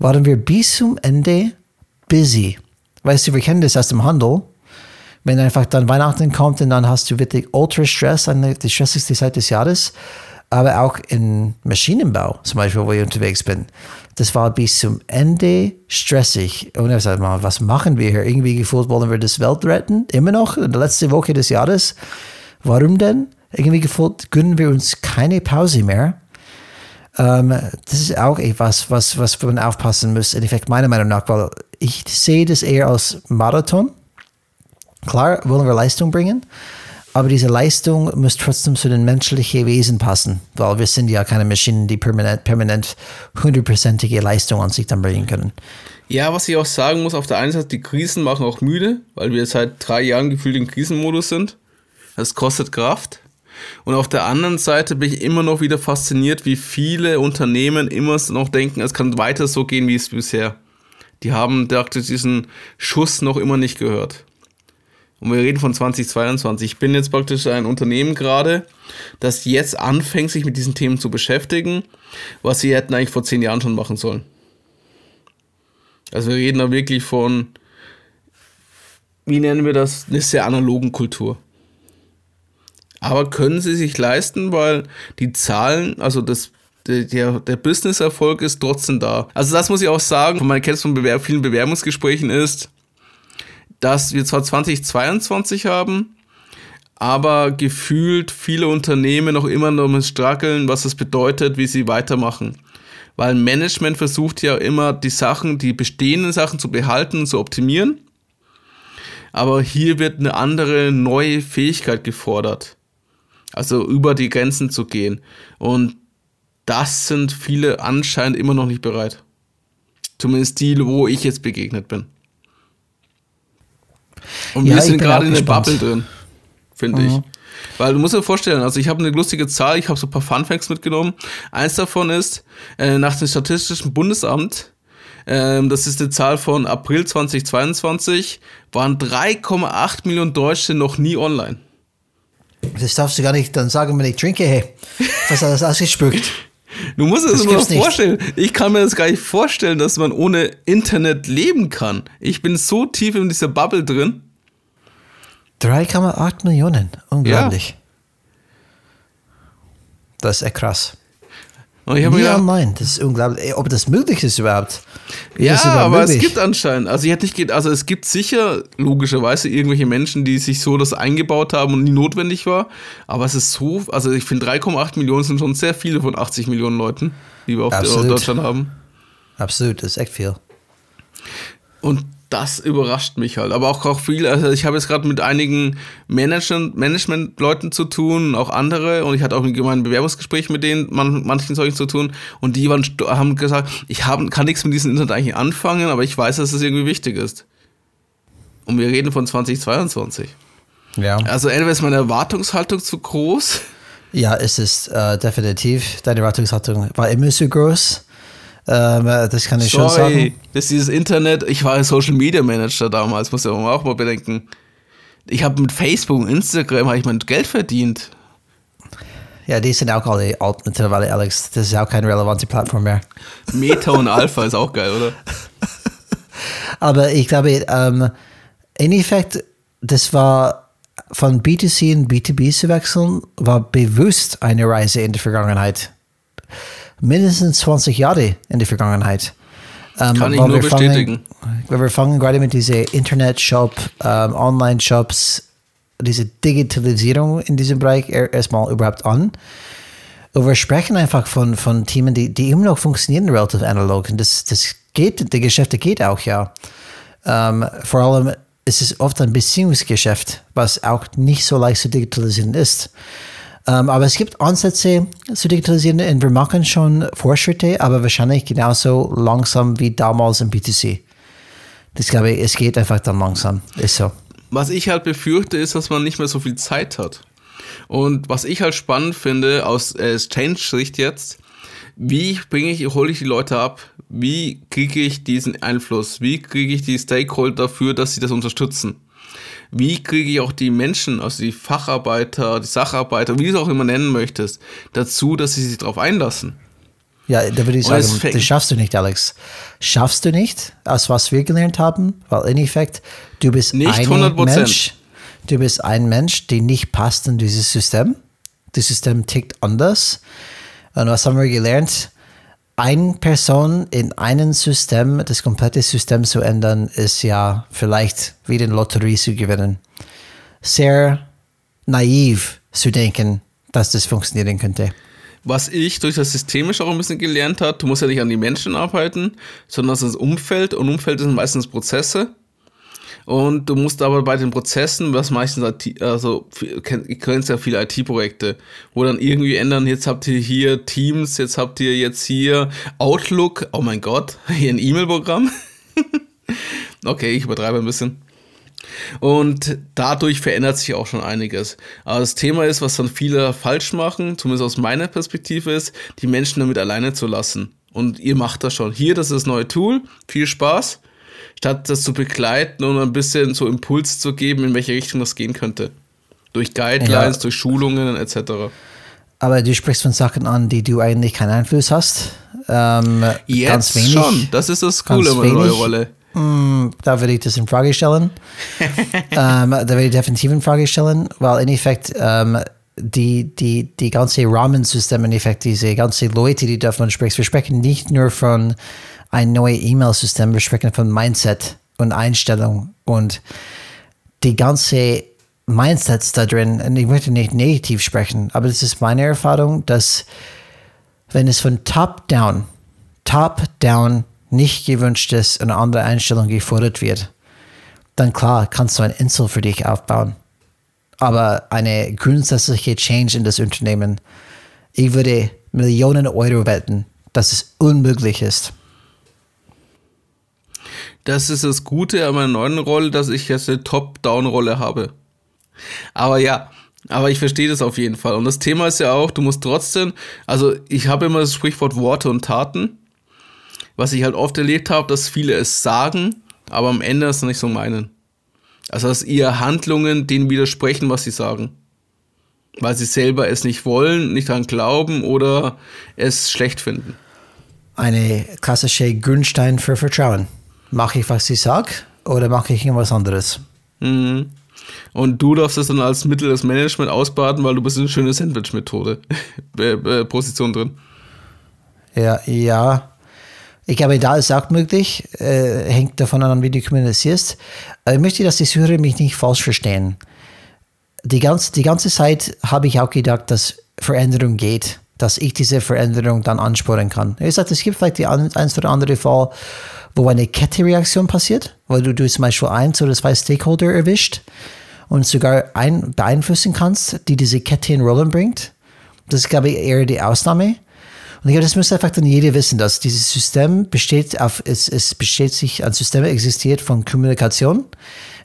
S1: waren wir bis zum Ende busy. Weißt du, wir kennen das aus dem Handel. Wenn einfach dann Weihnachten kommt und dann hast du wirklich Ultra Stress, eine, die stressigste Zeit des Jahres. Aber auch im Maschinenbau, zum Beispiel, wo ich unterwegs bin. Das war bis zum Ende stressig. Und ich sagte mal, was machen wir hier? Irgendwie gefühlt, wollen wir das Welt retten? Immer noch, in der letzten Woche des Jahres. Warum denn? Irgendwie gefühlt, gönnen wir uns keine Pause mehr. Ähm, das ist auch etwas, was, was man aufpassen muss, in Effekt meiner Meinung nach, weil ich sehe das eher als Marathon. Klar wollen wir Leistung bringen, aber diese Leistung muss trotzdem zu den menschlichen Wesen passen, weil wir sind ja keine Maschinen, die permanent, permanent hundertprozentige Leistung an sich dann bringen können.
S2: Ja, was ich auch sagen muss, auf der einen Seite, die Krisen machen auch müde, weil wir seit drei Jahren gefühlt im Krisenmodus sind. Das kostet Kraft. Und auf der anderen Seite bin ich immer noch wieder fasziniert, wie viele Unternehmen immer noch denken, es kann weiter so gehen, wie es bisher. Die haben praktisch diesen Schuss noch immer nicht gehört. Und wir reden von 2022. Ich bin jetzt praktisch ein Unternehmen gerade, das jetzt anfängt, sich mit diesen Themen zu beschäftigen, was sie hätten eigentlich vor zehn Jahren schon machen sollen. Also wir reden da wirklich von, wie nennen wir das, eine sehr analogen Kultur. Aber können sie sich leisten, weil die Zahlen, also das, der, der, Business-Erfolg ist trotzdem da. Also das muss ich auch sagen, von meiner Kenntnis von Bewerb vielen Bewerbungsgesprächen ist, dass wir zwar 2022 haben, aber gefühlt viele Unternehmen noch immer noch mit struggeln, was das bedeutet, wie sie weitermachen. Weil Management versucht ja immer die Sachen, die bestehenden Sachen zu behalten und zu optimieren. Aber hier wird eine andere neue Fähigkeit gefordert. Also über die Grenzen zu gehen. Und das sind viele anscheinend immer noch nicht bereit. Zumindest die, wo ich jetzt begegnet bin. Und
S1: Ja,
S2: wir sind gerade in der. Bubble drin, finde ich. Weil du musst dir vorstellen, also ich habe eine lustige Zahl, ich habe so ein paar Funfacts mitgenommen. Eins davon ist, äh, nach dem Statistischen Bundesamt, ähm, das ist eine Zahl von April 2022, waren 3,8 Millionen Deutsche noch nie online.
S1: Das darfst du gar nicht dann sagen, wenn ich trinke, hey. Was hat das ausgespuckt?
S2: Du musst
S1: gibt's nicht.
S2: vorstellen. Ich kann mir das gar nicht vorstellen, dass man ohne Internet leben kann. Ich bin so tief in dieser Bubble drin.
S1: 3,8 Millionen. Unglaublich. Das ist echt krass.
S2: Und ich mir
S1: Nie
S2: gedacht,
S1: online. Das ist unglaublich. Ey, Ob das möglich ist überhaupt. Wie
S2: ja,
S1: ist überhaupt
S2: aber es
S1: möglich?
S2: gibt anscheinend, also ich hätte nicht geht, also es gibt sicher logischerweise irgendwelche Menschen, die sich so das eingebaut haben und nie notwendig war. Aber es ist so, also ich finde 3,8 Millionen sind schon sehr viele von 80 Millionen Leuten, die wir auf
S1: Absolut.
S2: Deutschland haben.
S1: Absolut, das ist echt viel.
S2: Und das überrascht mich halt. Aber auch, auch viel, also ich habe jetzt gerade mit einigen Management- Management-Leuten zu tun, auch andere, und ich hatte auch ein gemeines Bewerbungsgespräch mit denen, man, manchen solchen zu tun, und die waren, haben gesagt, ich hab, kann nichts mit diesem Internet eigentlich anfangen, aber ich weiß, dass es irgendwie wichtig ist. Und wir reden von 2022.
S1: Ja.
S2: Also entweder ist meine Erwartungshaltung zu groß,
S1: Ja, es ist äh, definitiv. Deine Erwartungshaltung war immer so groß. Ähm, äh, das kann ich schon
S2: sorry,
S1: sagen.
S2: dass dieses Internet, ich war Social Media Manager damals, muss ja auch mal bedenken. Ich habe mit Facebook und Instagram habe ich mein Geld verdient.
S1: Ja, die sind auch alle alt mittlerweile, Alex. Das ist auch keine relevante Plattform mehr.
S2: Meta und Alpha ist auch geil, oder?
S1: Aber ich glaube, ähm, im Endeffekt, das war von B2C in B2B zu wechseln, war bewusst eine Reise in die Vergangenheit. Mindestens 20 Jahre in die Vergangenheit. Ähm,
S2: Kann ich nur
S1: wir fangen-
S2: bestätigen.
S1: Weil wir fangen gerade mit diesen Internet-Shop, ähm, Online-Shops, diese Digitalisierung in diesem Bereich er- erstmal überhaupt an. Und wir sprechen einfach von, von Themen, die, die immer noch funktionieren relativ analog. Und das, das geht, die Geschäfte geht auch, ja. Ähm, vor allem ist es oft ein Beziehungsgeschäft, was auch nicht so leicht zu digitalisieren ist. Ähm, aber es gibt Ansätze zu digitalisieren und wir machen schon Fortschritte, aber wahrscheinlich genauso langsam wie damals im B2C. Das glaube ich, es geht einfach dann langsam. Ist so.
S2: Was ich halt befürchte, ist, dass man nicht mehr so viel Zeit hat. Und was ich halt spannend finde, aus äh, Exchange-Sicht jetzt, wie bringe ich, hole ich die Leute ab? Wie kriege ich diesen Einfluss? Wie kriege ich die Stakeholder dafür, dass sie das unterstützen? Wie kriege ich auch die Menschen, also die Facharbeiter, die Sacharbeiter, wie du es auch immer nennen möchtest, dazu, dass sie sich darauf einlassen?
S1: Ja, da würde ich sagen, das schaffst du nicht, Alex. Schaffst du nicht, aus was wir gelernt haben, weil im Endeffekt, du bist
S2: Nicht
S1: ein
S2: 100%.
S1: Mensch, du bist ein Mensch, der nicht passt in dieses System. Das System tickt anders. Und was haben wir gelernt? Eine Person in einem System, das komplette System zu ändern, ist ja vielleicht wie den Lotterie zu gewinnen. Sehr naiv zu denken, dass das funktionieren könnte.
S2: Was ich durch das Systemisch auch ein bisschen gelernt habe, du musst ja nicht an die Menschen arbeiten, sondern das Umfeld und Umfeld sind meistens Prozesse. Und du musst aber bei den Prozessen, was meistens, IT also ihr kennt ja viele IT-Projekte, wo dann irgendwie ändern, jetzt habt ihr hier Teams, jetzt habt ihr jetzt hier Outlook, oh mein Gott, hier ein E-Mail-Programm. okay, ich übertreibe ein bisschen. Und dadurch verändert sich auch schon einiges. Aber das Thema ist, was dann viele falsch machen, zumindest aus meiner Perspektive ist, die Menschen damit alleine zu lassen. Und ihr macht das schon. Hier, das ist das neue Tool. Viel Spaß. Statt das zu begleiten und ein bisschen so Impuls zu geben, in welche Richtung das gehen könnte. Durch Guidelines,
S1: Ja.
S2: durch Schulungen etc.
S1: Aber du sprichst von Sachen an, die du eigentlich keinen Einfluss hast. Ähm, ganz
S2: Jetzt
S1: wenig.
S2: schon. Das ist das
S1: ganz
S2: Coole mit der neuen. Rolle.
S1: Hm, da würde ich das in Frage stellen. ähm, da würde ich definitiv in Frage stellen, weil im Endeffekt ähm, die, die, die ganze Rahmensystem, im Endeffekt diese ganze Leute, die davon sprichst, wir sprechen nicht nur von ein neues E-Mail-System, wir sprechen von Mindset und Einstellung und die ganze Mindsets da drin, und ich möchte nicht negativ sprechen, aber das ist meine Erfahrung, dass wenn es von top-down, top-down nicht gewünscht ist, eine andere Einstellung gefordert wird, dann klar kannst du ein Insel für dich aufbauen. Aber eine grundsätzliche Change in das Unternehmen, ich würde Millionen Euro wetten, dass es unmöglich ist.
S2: Das ist das Gute an meiner neuen Rolle, dass ich jetzt eine Top-Down-Rolle habe. Aber ja, aber ich verstehe das auf jeden Fall. Und das Thema ist ja auch, du musst trotzdem, also ich habe immer das Sprichwort Worte und Taten, was ich halt oft erlebt habe, dass viele es sagen, aber am Ende es nicht so meinen. Also dass ihre Handlungen denen widersprechen, was sie sagen. Weil sie selber es nicht wollen, nicht daran glauben oder es schlecht finden.
S1: Eine klassische Grundstein für Vertrauen. Mache ich, was ich sage, oder mache ich irgendwas anderes?
S2: Mhm. Und du darfst es dann als Mittel des Management ausbaden, weil du bist eine schöne Sandwich-Methode, Position drin.
S1: Ja, ja. Ich glaube, da ist auch möglich, äh, hängt davon an, wie du kommunizierst. Aber ich möchte, dass die Zuhörer mich nicht falsch verstehen. Die ganze, die ganze Zeit habe ich auch gedacht, dass Veränderung geht, dass ich diese Veränderung dann ansporen kann. Ich sage, es gibt vielleicht die ein, eins oder andere Fall, wo eine Kettenreaktion passiert, weil du, du zum Beispiel eins oder zwei Stakeholder erwischt und sogar ein, beeinflussen kannst, die diese Kette in Rollen bringt. Das ist, glaube ich, eher die Ausnahme. Und ich glaube, das muss einfach dann jeder wissen, dass dieses System besteht auf, es, es besteht sich, ein System existiert von Kommunikation.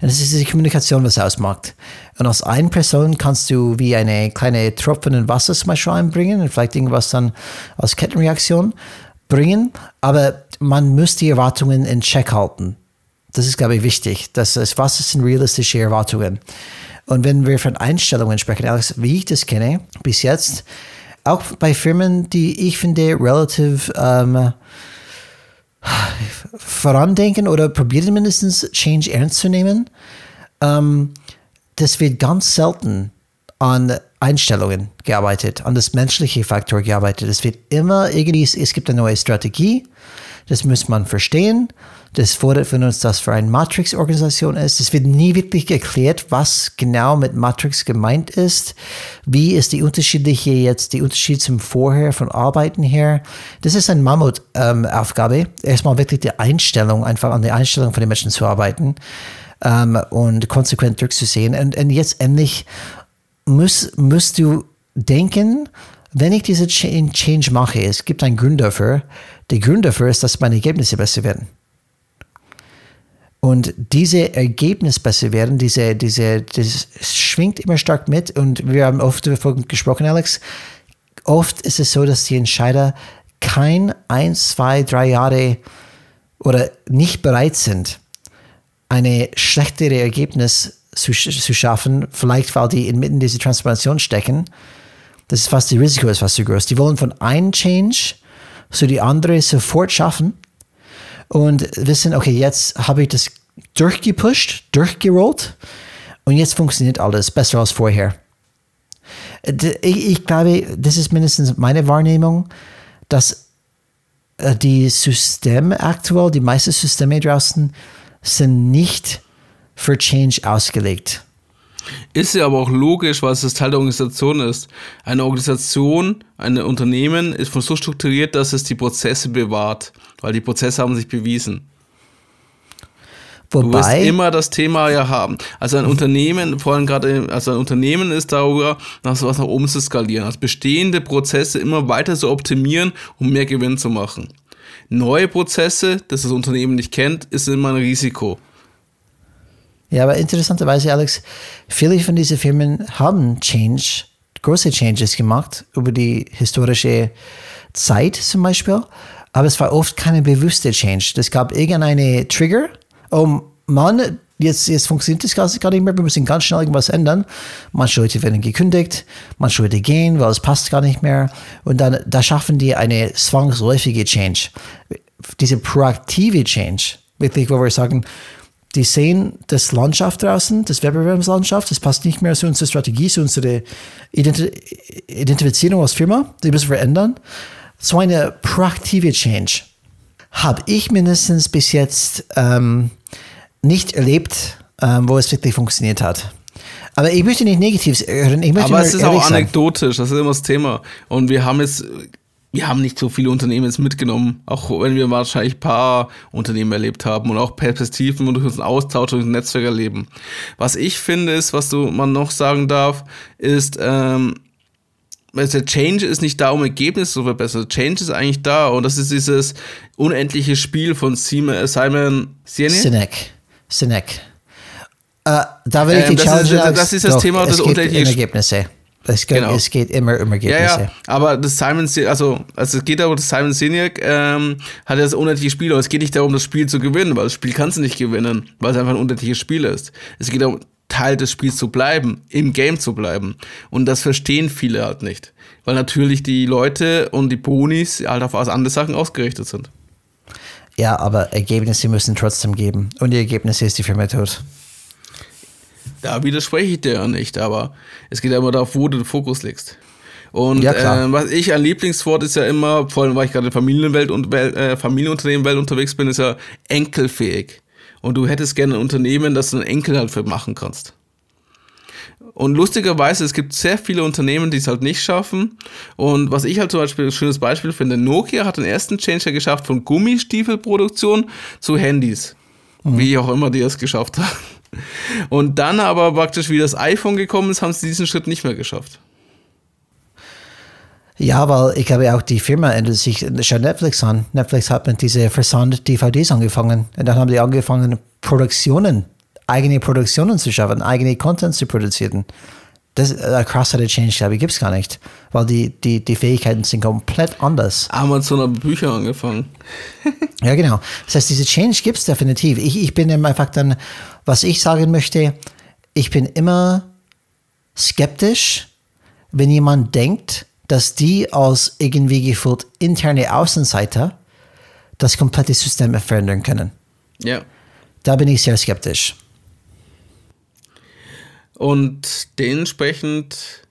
S1: Und es ist diese Kommunikation, was ausmacht. Und aus einer Person kannst du wie eine kleine Tropfen in Wasser zum Beispiel einbringen und vielleicht irgendwas dann als Kettenreaktion bringen. Aber man muss die Erwartungen in Check halten. Das ist, glaube ich, wichtig. Das ist, was sind realistische Erwartungen? Und wenn wir von Einstellungen sprechen, Alex, wie ich das kenne, bis jetzt, auch bei Firmen, die ich finde relativ ähm, vorandenken oder probieren mindestens Change ernst zu nehmen, ähm, das wird ganz selten an Einstellungen gearbeitet, an das menschliche Faktor gearbeitet. Es wird immer irgendwie, es gibt eine neue Strategie, das muss man verstehen das fordert von uns, dass für eine Matrix-Organisation ist. Es wird nie wirklich erklärt, was genau mit Matrix gemeint ist. Wie ist die unterschiedliche jetzt, die Unterschied zum Vorher von Arbeiten her? Das ist eine Mammutaufgabe. Ähm, Erstmal wirklich die Einstellung, einfach an der Einstellung von den Menschen zu arbeiten ähm, und konsequent durchzusehen. Und, und jetzt endlich musst, musst du denken, wenn ich diese Change mache, es gibt einen Grund dafür. Der Grund dafür ist, dass meine Ergebnisse besser werden. Und diese Ergebnis besser werden, diese, diese, das schwingt immer stark mit. Und wir haben oft davon gesprochen, Alex. Oft ist es so, dass die Entscheider kein ein, zwei, drei Jahre oder nicht bereit sind, eine schlechtere Ergebnis zu, zu schaffen, vielleicht weil die inmitten dieser Transformation stecken. Das ist fast die Risiko ist fast zu groß. Die wollen von einem Change zu die andere sofort schaffen und wissen, okay, jetzt habe ich das durchgepusht, durchgerollt und jetzt funktioniert alles besser als vorher. Ich, ich glaube, das ist mindestens meine Wahrnehmung, dass äh, die Systeme aktuell, die meisten Systeme draußen, sind nicht für Change ausgelegt.
S2: Ist ja aber auch logisch, weil es Teil der Organisation ist. Eine Organisation, ein Unternehmen ist von so strukturiert, dass es die Prozesse bewahrt, weil die Prozesse haben sich bewiesen. Wobei, du wirst immer das Thema ja haben. Also ein Unternehmen, vor allem gerade, also ein Unternehmen ist darüber, nach sowas nach oben zu skalieren, also bestehende Prozesse immer weiter zu optimieren, um mehr Gewinn zu machen. Neue Prozesse, das das Unternehmen nicht kennt, ist immer ein Risiko.
S1: Ja, aber interessanterweise, Alex, viele von diesen Firmen haben Change, große Changes gemacht über die historische Zeit zum Beispiel, aber es war oft keine bewusste Change. Es gab irgendeine Trigger, oh Mann, jetzt, jetzt funktioniert das Ganze gar nicht mehr, wir müssen ganz schnell irgendwas ändern. Manche Leute werden gekündigt, manche Leute gehen, weil es passt gar nicht mehr. Und dann, da schaffen die eine zwangsläufige Change. Diese proaktive Change, wirklich, wo wir sagen, die sehen das Landschaft draußen, das Wettbewerbslandschaft, das passt nicht mehr zu unserer Strategie, zu unserer Ident Identifizierung als Firma, die müssen wir ändern. So eine proaktive Change habe ich mindestens bis jetzt ähm, nicht erlebt, ähm, wo es wirklich funktioniert hat. Aber ich möchte nicht negativ hören. Möchte
S2: Aber es ist auch anekdotisch, das ist immer das Thema. Und wir haben jetzt, wir haben nicht so viele Unternehmen jetzt mitgenommen, auch wenn wir wahrscheinlich ein paar Unternehmen erlebt haben und auch Perspektiven und durch unseren Austausch und Netzwerk erleben. Was ich finde ist, was du man noch sagen darf, ist, ähm, also Change ist nicht da, um Ergebnisse zu verbessern. Change ist eigentlich da und das ist dieses unendliche Spiel von Simon, Simon Sinek.
S1: Sinek. Sinek. Äh, da will ich
S2: Ähm,
S1: die
S2: das ist-
S1: Challenge
S2: das ist das Thema,
S1: es
S2: das
S1: geht
S2: unendliche
S1: um
S2: Sp-
S1: Ergebnisse. Es geht,
S2: Genau.
S1: es geht immer um
S2: Ja,
S1: Ergebnisse.
S2: ja, aber das Simon, Si- also, also es geht darum, dass Simon Sinek ähm, hat ja das unendliche Spiel, aber es geht nicht darum, das Spiel zu gewinnen, weil das Spiel kannst du nicht gewinnen, weil es einfach ein unendliches Spiel ist. Es geht darum, Teil des Spiels zu bleiben, im Game zu bleiben. Und das verstehen viele halt nicht. Weil natürlich die Leute und die Bonis halt auf andere Sachen ausgerichtet sind.
S1: Ja, aber Ergebnisse müssen trotzdem geben. Und die Ergebnisse ist die Firma tot.
S2: Da widerspreche ich dir ja nicht, aber es geht ja immer darauf, wo du den Fokus legst. Und
S1: Ja,
S2: äh, was ich ein Lieblingswort ist ja immer, vor allem weil ich gerade in Familienwelt und Welt, äh, Familienunternehmenwelt unterwegs bin, ist ja enkelfähig. Und du hättest gerne ein Unternehmen, das du einen Enkel halt für machen kannst. Und lustigerweise, es gibt sehr viele Unternehmen, die es halt nicht schaffen. Und was ich halt zum Beispiel ein schönes Beispiel finde, Nokia hat den ersten Changer geschafft von Gummistiefelproduktion zu Handys. Wie auch immer die es geschafft haben. Und dann aber praktisch, wie das iPhone gekommen ist, haben sie diesen Schritt nicht mehr geschafft.
S1: Ja, weil ich glaube auch die Firma ändert sich. Schau Netflix an. Netflix hat mit diese Versand-DVDs angefangen. Und dann haben die angefangen, Produktionen, eigene Produktionen zu schaffen, eigene Content zu produzieren. Das äh, cross-sided Change, glaube ich, gibt es gar nicht. Weil die, die, die Fähigkeiten sind komplett anders.
S2: Amazon hat Bücher angefangen.
S1: Ja, genau. Das heißt, diese Change gibt es definitiv. Ich, ich bin einfach dann, was ich sagen möchte, ich bin immer skeptisch, wenn jemand denkt, dass die als irgendwie gefühlt interne Außenseiter das komplette System verändern können.
S2: Ja.
S1: Da bin ich sehr skeptisch.
S2: Und dementsprechend,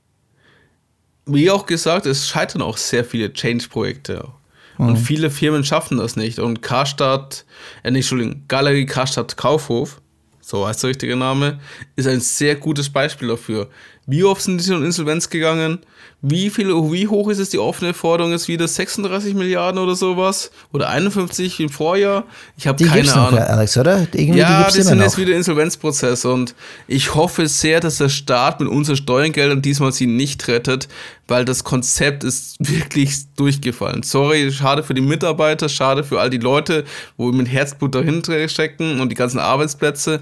S2: wie auch gesagt, es scheitern auch sehr viele Change-Projekte. Und viele Firmen schaffen das nicht. Und Karstadt, äh, nicht, Entschuldigung, Galerie Karstadt Kaufhof, so heißt der richtige Name, ist ein sehr gutes Beispiel dafür. Wie oft sind die schon in Insolvenz gegangen? Wie viel, wie hoch ist es die offene Forderung jetzt wieder? 36 Milliarden oder sowas? Oder 51 im Vorjahr? Ich habe
S1: Die
S2: keine
S1: gibt's noch,
S2: Ahnung.
S1: Alex, oder? Irgendwie die
S2: Ja, die
S1: immer
S2: sind
S1: noch.
S2: jetzt wieder Insolvenzprozess und ich hoffe sehr, dass der Staat mit unseren Steuergeldern diesmal sie nicht rettet, weil das Konzept ist wirklich durchgefallen. Sorry, schade für die Mitarbeiter, schade für all die Leute, wo wir mit Herzblut dahinter stecken und die ganzen Arbeitsplätze.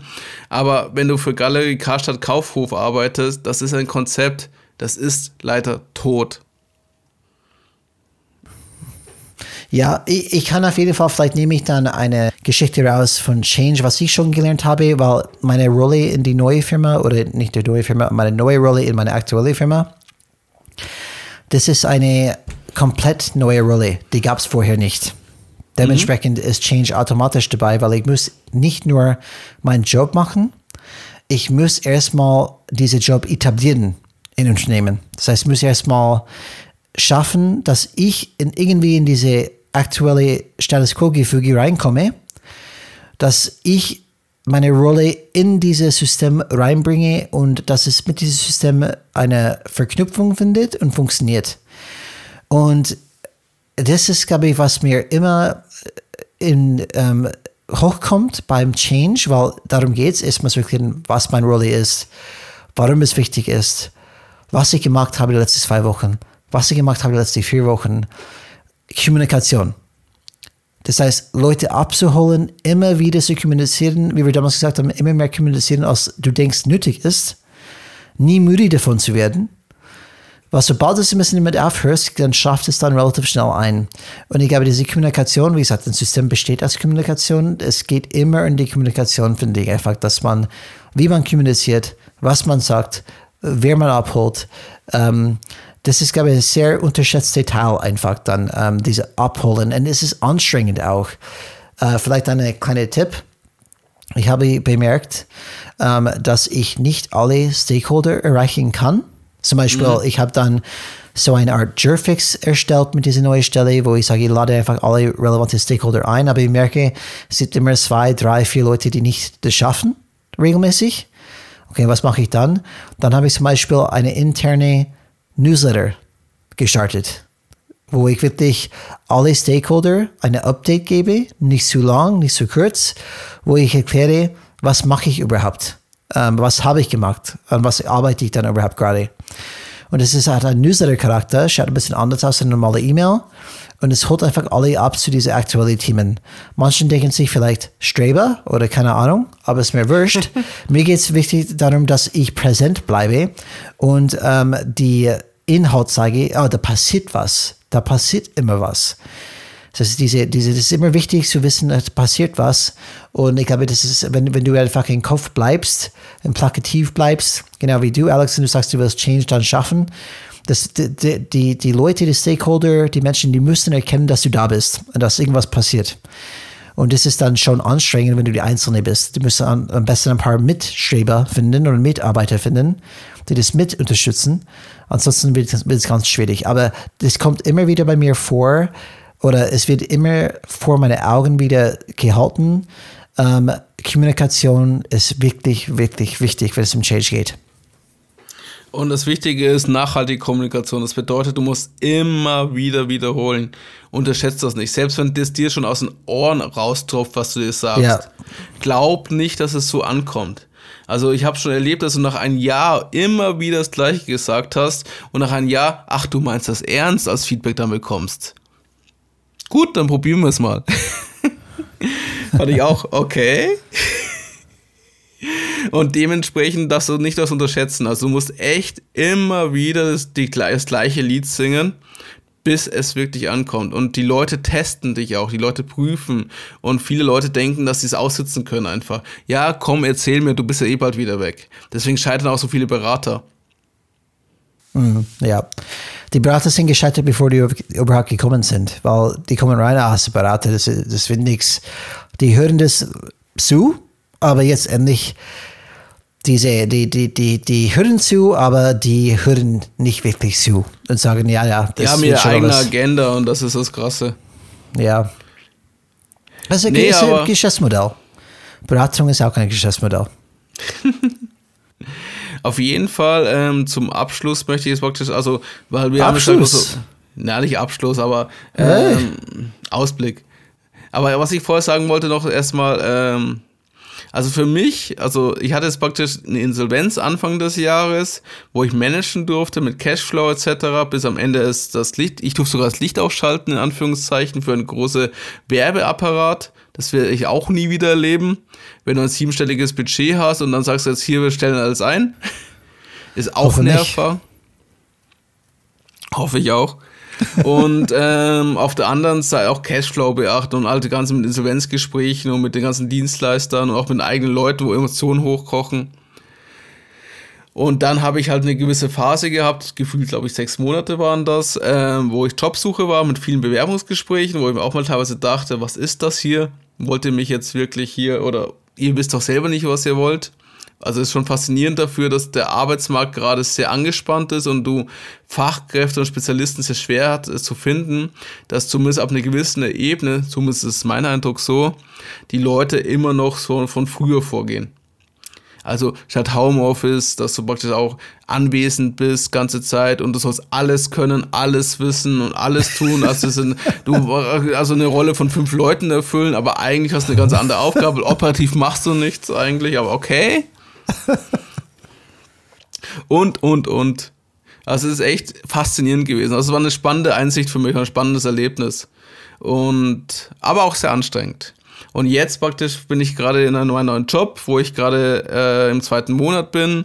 S2: Aber wenn du für Galerie Karstadt Kaufhof arbeitest, das ist ein Konzept, das ist leider tot.
S1: Ja, ich, ich kann auf jeden Fall, vielleicht nehme ich dann eine Geschichte raus von Change, was ich schon gelernt habe, weil meine Rolle in die neue Firma, oder nicht die neue Firma, meine neue Rolle in meine aktuelle Firma, das ist eine komplett neue Rolle, die gab es vorher nicht. Dementsprechend ist Change automatisch dabei, weil ich muss nicht nur meinen Job machen, ich muss erstmal diesen Job etablieren in Unternehmen. Das heißt, ich muss erstmal schaffen, dass ich in irgendwie in diese aktuelle Status Quo-Gefüge reinkomme, dass ich meine Rolle in dieses System reinbringe und dass es mit diesem System eine Verknüpfung findet und funktioniert. Und das ist, glaube ich, was mir immer in, ähm, hochkommt beim Change, weil darum geht es, erstmal zu erklären, was meine Rolle ist, warum es wichtig ist, was ich gemacht habe die letzten zwei Wochen, was ich gemacht habe die letzten vier Wochen. Kommunikation. Das heißt, Leute abzuholen, immer wieder zu kommunizieren, wie wir damals gesagt haben, immer mehr kommunizieren, als du denkst nötig ist. Nie müde davon zu werden. Weil sobald du es ein bisschen damit aufhörst, dann schafft es dann relativ schnell ein. Und ich glaube, diese Kommunikation, wie gesagt, ein System besteht aus Kommunikation. Es geht immer in die Kommunikation, finde ich einfach, dass man, wie man kommuniziert, was man sagt, wer man abholt. Ähm, das ist, glaube ich, ein sehr unterschätzter Teil einfach dann, ähm, diese Abholen. Und es ist anstrengend auch. Äh, vielleicht ein kleiner Tipp. Ich habe bemerkt, ähm, dass ich nicht alle Stakeholder erreichen kann. Zum Beispiel, ich habe dann so eine Art Jurfix erstellt mit dieser neuen Stelle, wo ich sage, ich lade einfach alle relevanten Stakeholder ein, aber ich merke, es sind immer zwei, drei, vier Leute, die nicht das schaffen, regelmäßig. Okay, was mache ich dann? Dann habe ich zum Beispiel eine interne Newsletter gestartet, wo ich wirklich alle Stakeholder eine Update gebe, nicht zu lang, nicht zu kurz, wo ich erkläre, was mache ich überhaupt, ähm, was habe ich gemacht, an was arbeite ich dann überhaupt gerade. Und es ist halt ein Newsletter-Charakter, schaut ein bisschen anders aus als eine normale E-Mail. Und es holt einfach alle ab zu diesen aktuellen Themen. Manchen denken sich vielleicht Streber oder keine Ahnung, aber es ist mir wurscht. mir geht es wichtig darum, dass ich präsent bleibe und ähm, die Inhalt sage, oh, da passiert was. Da passiert immer was. Das ist, diese, diese, das ist immer wichtig zu wissen, es passiert was. Und ich glaube, das ist, wenn, wenn du einfach im Kopf bleibst, im Plakativ bleibst, genau wie du, Alex, und du sagst, du willst Change dann schaffen, das, die, die, die Leute, die Stakeholder, die Menschen, die müssen erkennen, dass du da bist und dass irgendwas passiert. Und das ist dann schon anstrengend, wenn du die Einzelne bist. Du musst am besten ein paar Mitstreber finden oder Mitarbeiter finden, die das mit unterstützen. Ansonsten wird es ganz schwierig. Aber das kommt immer wieder bei mir vor, oder es wird immer vor meine Augen wieder gehalten. Ähm, Kommunikation ist wirklich, wirklich wichtig, wenn es um Change geht.
S2: Und das Wichtige ist nachhaltige Kommunikation. Das bedeutet, du musst immer wieder wiederholen. Unterschätzt das nicht. Selbst wenn das dir schon aus den Ohren raustropft, was du dir sagst. Ja. Glaub nicht, dass es so ankommt. Also ich habe schon erlebt, dass du nach einem Jahr immer wieder das Gleiche gesagt hast und nach einem Jahr, ach du meinst das ernst, als Feedback dann bekommst. Gut, dann probieren wir es mal. Fand ich auch, okay. Und dementsprechend darfst du nicht das unterschätzen. Also du musst echt immer wieder das, die, das gleiche Lied singen, bis es wirklich ankommt. Und die Leute testen dich auch, die Leute prüfen. Und viele Leute denken, dass sie es aussitzen können einfach. Ja, komm, erzähl mir, du bist ja eh bald wieder weg. Deswegen scheitern auch so viele Berater.
S1: Mhm, ja. Die Berater sind gescheitert, bevor die überhaupt gekommen sind, weil die kommen rein als Berater, das, das wird nichts. Die hören das zu, aber jetzt endlich diese, die, die, die, die hören zu, aber die hören nicht wirklich zu und sagen, ja, ja,
S2: das Die haben ihre eigene alles. Agenda und das ist das Krasse.
S1: Ja. Das ist ein, nee, Geschäftsmodell. Beratung ist auch ein Geschäftsmodell.
S2: Auf jeden Fall ähm, zum Abschluss möchte ich jetzt praktisch, also, weil wir
S1: Abschluss. haben so,
S2: na nicht Abschluss, aber ähm, hey. Ausblick. Aber was ich vorher sagen wollte, noch erstmal, ähm, also für mich, also ich hatte jetzt praktisch eine Insolvenz Anfang des Jahres, wo ich managen durfte mit Cashflow etc. Bis am Ende ist das Licht, ich durfte sogar das Licht ausschalten, in Anführungszeichen, für einen großen Werbeapparat. Das werde ich auch nie wieder erleben. Wenn du ein siebenstelliges Budget hast und dann sagst du jetzt hier, wir stellen alles ein. Ist auch nervbar. Hoffe ich auch. Und ähm, auf der anderen Seite auch Cashflow beachten und all die ganzen Insolvenzgesprächen und mit den ganzen Dienstleistern und auch mit eigenen Leuten, wo Emotionen hochkochen. Und dann habe ich halt eine gewisse Phase gehabt, gefühlt glaube ich sechs Monate waren das, äh, wo ich Jobsuche war mit vielen Bewerbungsgesprächen, wo ich mir auch mal teilweise dachte, was ist das hier? Wollt ihr mich jetzt wirklich hier oder ihr wisst doch selber nicht, was ihr wollt? Also ist schon faszinierend dafür, dass der Arbeitsmarkt gerade sehr angespannt ist und du Fachkräfte und Spezialisten sehr schwer hat äh, zu finden, dass zumindest ab einer gewissen Ebene, zumindest ist mein Eindruck so, die Leute immer noch so von früher vorgehen. Also statt Homeoffice, dass du praktisch auch anwesend bist ganze Zeit und du sollst alles können, alles wissen und alles tun. Also, sind, du also eine Rolle von fünf Leuten erfüllen, aber eigentlich hast du eine ganz andere Aufgabe. Operativ machst du nichts eigentlich, aber okay. Und, und, und. Also es ist echt faszinierend gewesen. Also es war eine spannende Einsicht für mich, ein spannendes Erlebnis. Und aber auch sehr anstrengend. Und jetzt praktisch bin ich gerade in einem neuen Job, wo ich gerade äh, im zweiten Monat bin.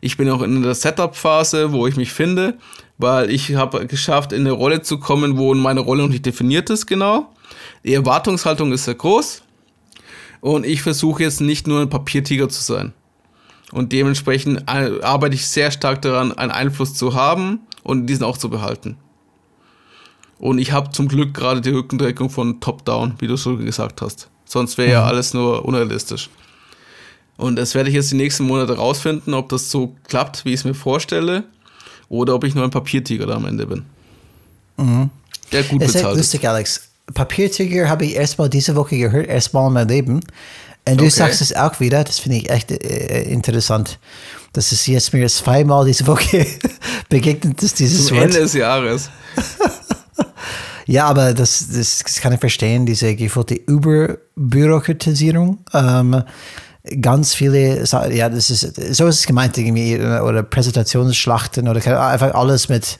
S2: Ich bin auch in der Setup-Phase, wo ich mich finde, weil ich habe geschafft, in eine Rolle zu kommen, wo meine Rolle noch nicht definiert ist genau. Die Erwartungshaltung ist sehr groß. Und ich versuche jetzt nicht nur ein Papiertiger zu sein. Und dementsprechend äh, arbeite ich sehr stark daran, einen Einfluss zu haben und diesen auch zu behalten. Und ich habe zum Glück gerade die Rückendeckung von Top-Down, wie du schon gesagt hast. Sonst wäre ja mhm. alles nur unrealistisch. Und das werde ich jetzt die nächsten Monate rausfinden, ob das so klappt, wie ich es mir vorstelle, oder ob ich nur ein Papiertiger da am Ende bin.
S1: Mhm. Der gut bezahlt. ist lustig, Alex. Papiertiger habe ich erstmal diese Woche gehört, erstmal in meinem Leben. Und du okay. sagst es auch wieder, das finde ich echt äh, interessant. Das ist jetzt mir zweimal diese Woche begegnet ist, dieses
S2: Zum
S1: Wort.
S2: Ende des Jahres.
S1: Ja, aber das, das, das kann ich verstehen, diese gefühlte Überbürokratisierung. Ähm, ganz viele, ja, das ist, so ist es gemeint irgendwie, oder Präsentationsschlachten oder einfach alles mit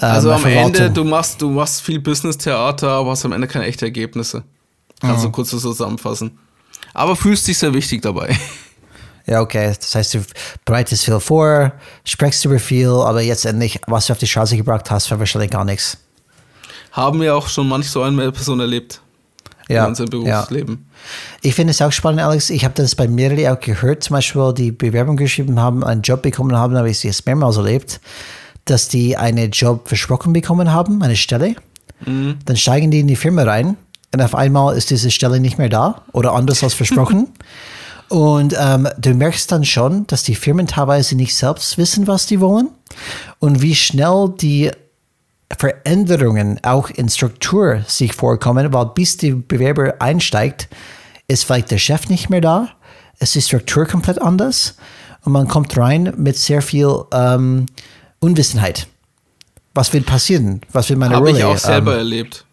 S1: ähm,
S2: Also am. Ende, du machst, du machst viel Business-Theater, aber hast am Ende keine echten Ergebnisse. Kannst
S1: Mhm.
S2: du kurz so zusammenfassen. Aber fühlst dich sehr wichtig dabei.
S1: Ja, okay. Das heißt, du bereitest viel vor, sprichst über viel, aber jetzt endlich, was du auf die Straße gebracht hast, war wahrscheinlich gar nichts.
S2: Haben wir auch schon manch so eine Person erlebt
S1: Ja,
S2: in unserem
S1: ja.
S2: Berufsleben.
S1: Ich finde es auch spannend, Alex. Ich habe das bei mehreren auch gehört, zum Beispiel, die Bewerbung geschrieben haben, einen Job bekommen haben, habe ich es mehrmals erlebt, dass die einen Job versprochen bekommen haben, eine Stelle. Dann steigen die in die Firma rein und auf einmal ist diese Stelle nicht mehr da oder anders als versprochen. Und ähm, du merkst dann schon, dass die Firmen teilweise nicht selbst wissen, was die wollen und wie schnell die Veränderungen auch in Struktur sich vorkommen, weil bis der Bewerber einsteigt, ist vielleicht der Chef nicht mehr da, ist die Struktur komplett anders und man kommt rein mit sehr viel ähm, Unwissenheit. Was wird passieren? Was wird meine
S2: Habe
S1: Rolle?
S2: ich auch selber
S1: Ähm,
S2: erlebt.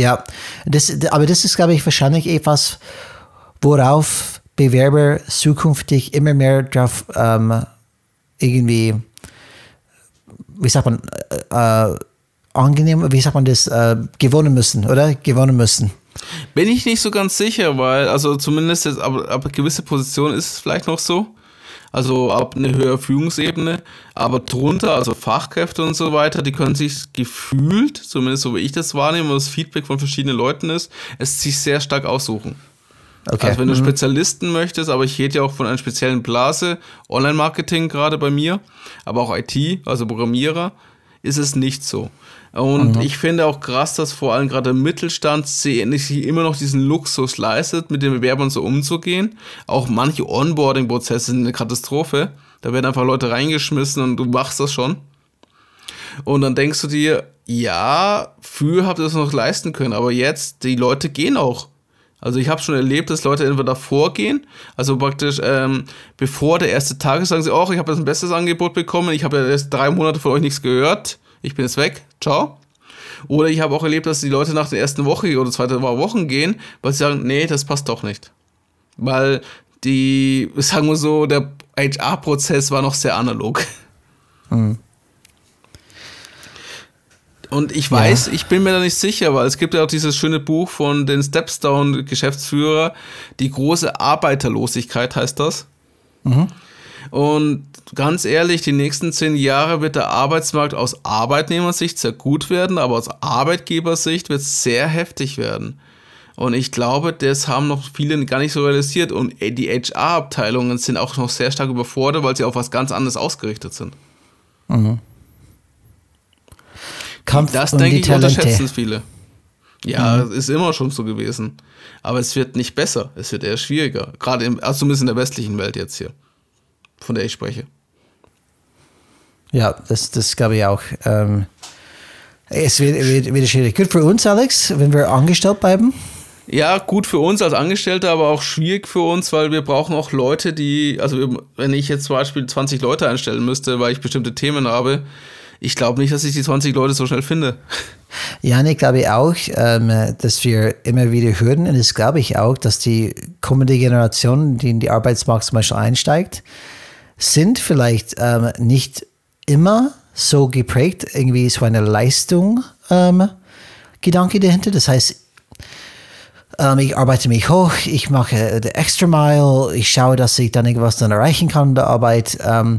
S1: Ja, das, aber das ist, glaube ich, wahrscheinlich etwas, worauf Bewerber zukünftig immer mehr drauf ähm, irgendwie, wie sagt man, äh, äh, angenehm, wie sagt man das, äh, gewonnen müssen, oder? Gewonnen müssen.
S2: Bin ich nicht so ganz sicher, weil, also zumindest jetzt, ab, ab gewisse Position ist es vielleicht noch so. Also ab eine höhere Führungsebene, aber drunter, also Fachkräfte und so weiter, die können sich gefühlt, zumindest so wie ich das wahrnehme, und das Feedback von verschiedenen Leuten ist, es sich sehr stark aussuchen.
S1: Okay.
S2: Also wenn du Spezialisten möchtest, aber ich rede ja auch von einer speziellen Blase, Online-Marketing gerade bei mir, aber auch IT, also Programmierer, ist es nicht so. Und ich finde auch krass, dass vor allem gerade im Mittelstand sie- sich immer noch diesen Luxus leistet, mit den Bewerbern so umzugehen. Auch manche Onboarding-Prozesse sind eine Katastrophe. Da werden einfach Leute reingeschmissen und du machst das schon. Und dann denkst du dir, ja, früher habt ihr das noch leisten können, aber jetzt, die Leute gehen auch. Also ich habe schon erlebt, dass Leute entweder davor gehen, also praktisch ähm, bevor der erste Tag ist, sagen sie, oh, ich habe jetzt ein besseres Angebot bekommen, ich habe ja erst drei Monate von euch nichts gehört, ich bin jetzt weg, ciao. Oder ich habe auch erlebt, dass die Leute nach der ersten Woche oder zweiten Wochen gehen, weil sie sagen, nee, das passt doch nicht. Weil die, sagen wir so, der HR-Prozess war noch sehr analog. Und ich weiß, ich bin mir da nicht sicher, weil es gibt ja auch dieses schöne Buch von den Stepstone-Geschäftsführer, die große Arbeiterlosigkeit heißt das. Und ganz ehrlich, die nächsten zehn Jahre wird der Arbeitsmarkt aus Arbeitnehmersicht sehr gut werden, aber aus Arbeitgebersicht wird es sehr heftig werden. Und ich glaube, das haben noch viele gar nicht so realisiert. Und die HR-Abteilungen sind auch noch sehr stark überfordert, weil sie auf was ganz anderes ausgerichtet sind.
S1: Kampf
S2: Das denke ich, unterschätzen
S1: Talente.
S2: viele. Ja, es ist immer schon so gewesen. Aber es wird nicht besser, es wird eher schwieriger. Gerade im, also zumindest in der westlichen Welt jetzt hier, von der ich spreche.
S1: Ja, das, das glaube ich auch. Ähm, es wird, wird, wird schwierig. Gut für uns, Alex, wenn wir angestellt bleiben.
S2: Ja, gut für uns als Angestellte, aber auch schwierig für uns, weil wir brauchen auch Leute, die, also wenn ich jetzt zum Beispiel 20 Leute einstellen müsste, weil ich bestimmte Themen habe, ich glaube nicht, dass ich die 20 Leute so schnell finde.
S1: Ja, ich glaube auch, ähm, dass wir immer wieder hören, und das glaube ich auch, dass die kommende Generation, die in die Arbeitsmarkt zum Beispiel einsteigt, sind vielleicht ähm, nicht immer so geprägt, irgendwie so eine Leistung ähm, Gedanke dahinter. Das heißt, ähm, ich arbeite mich hoch, ich mache the extra mile, ich schaue, dass ich dann irgendwas dann erreichen kann in der Arbeit. Ähm,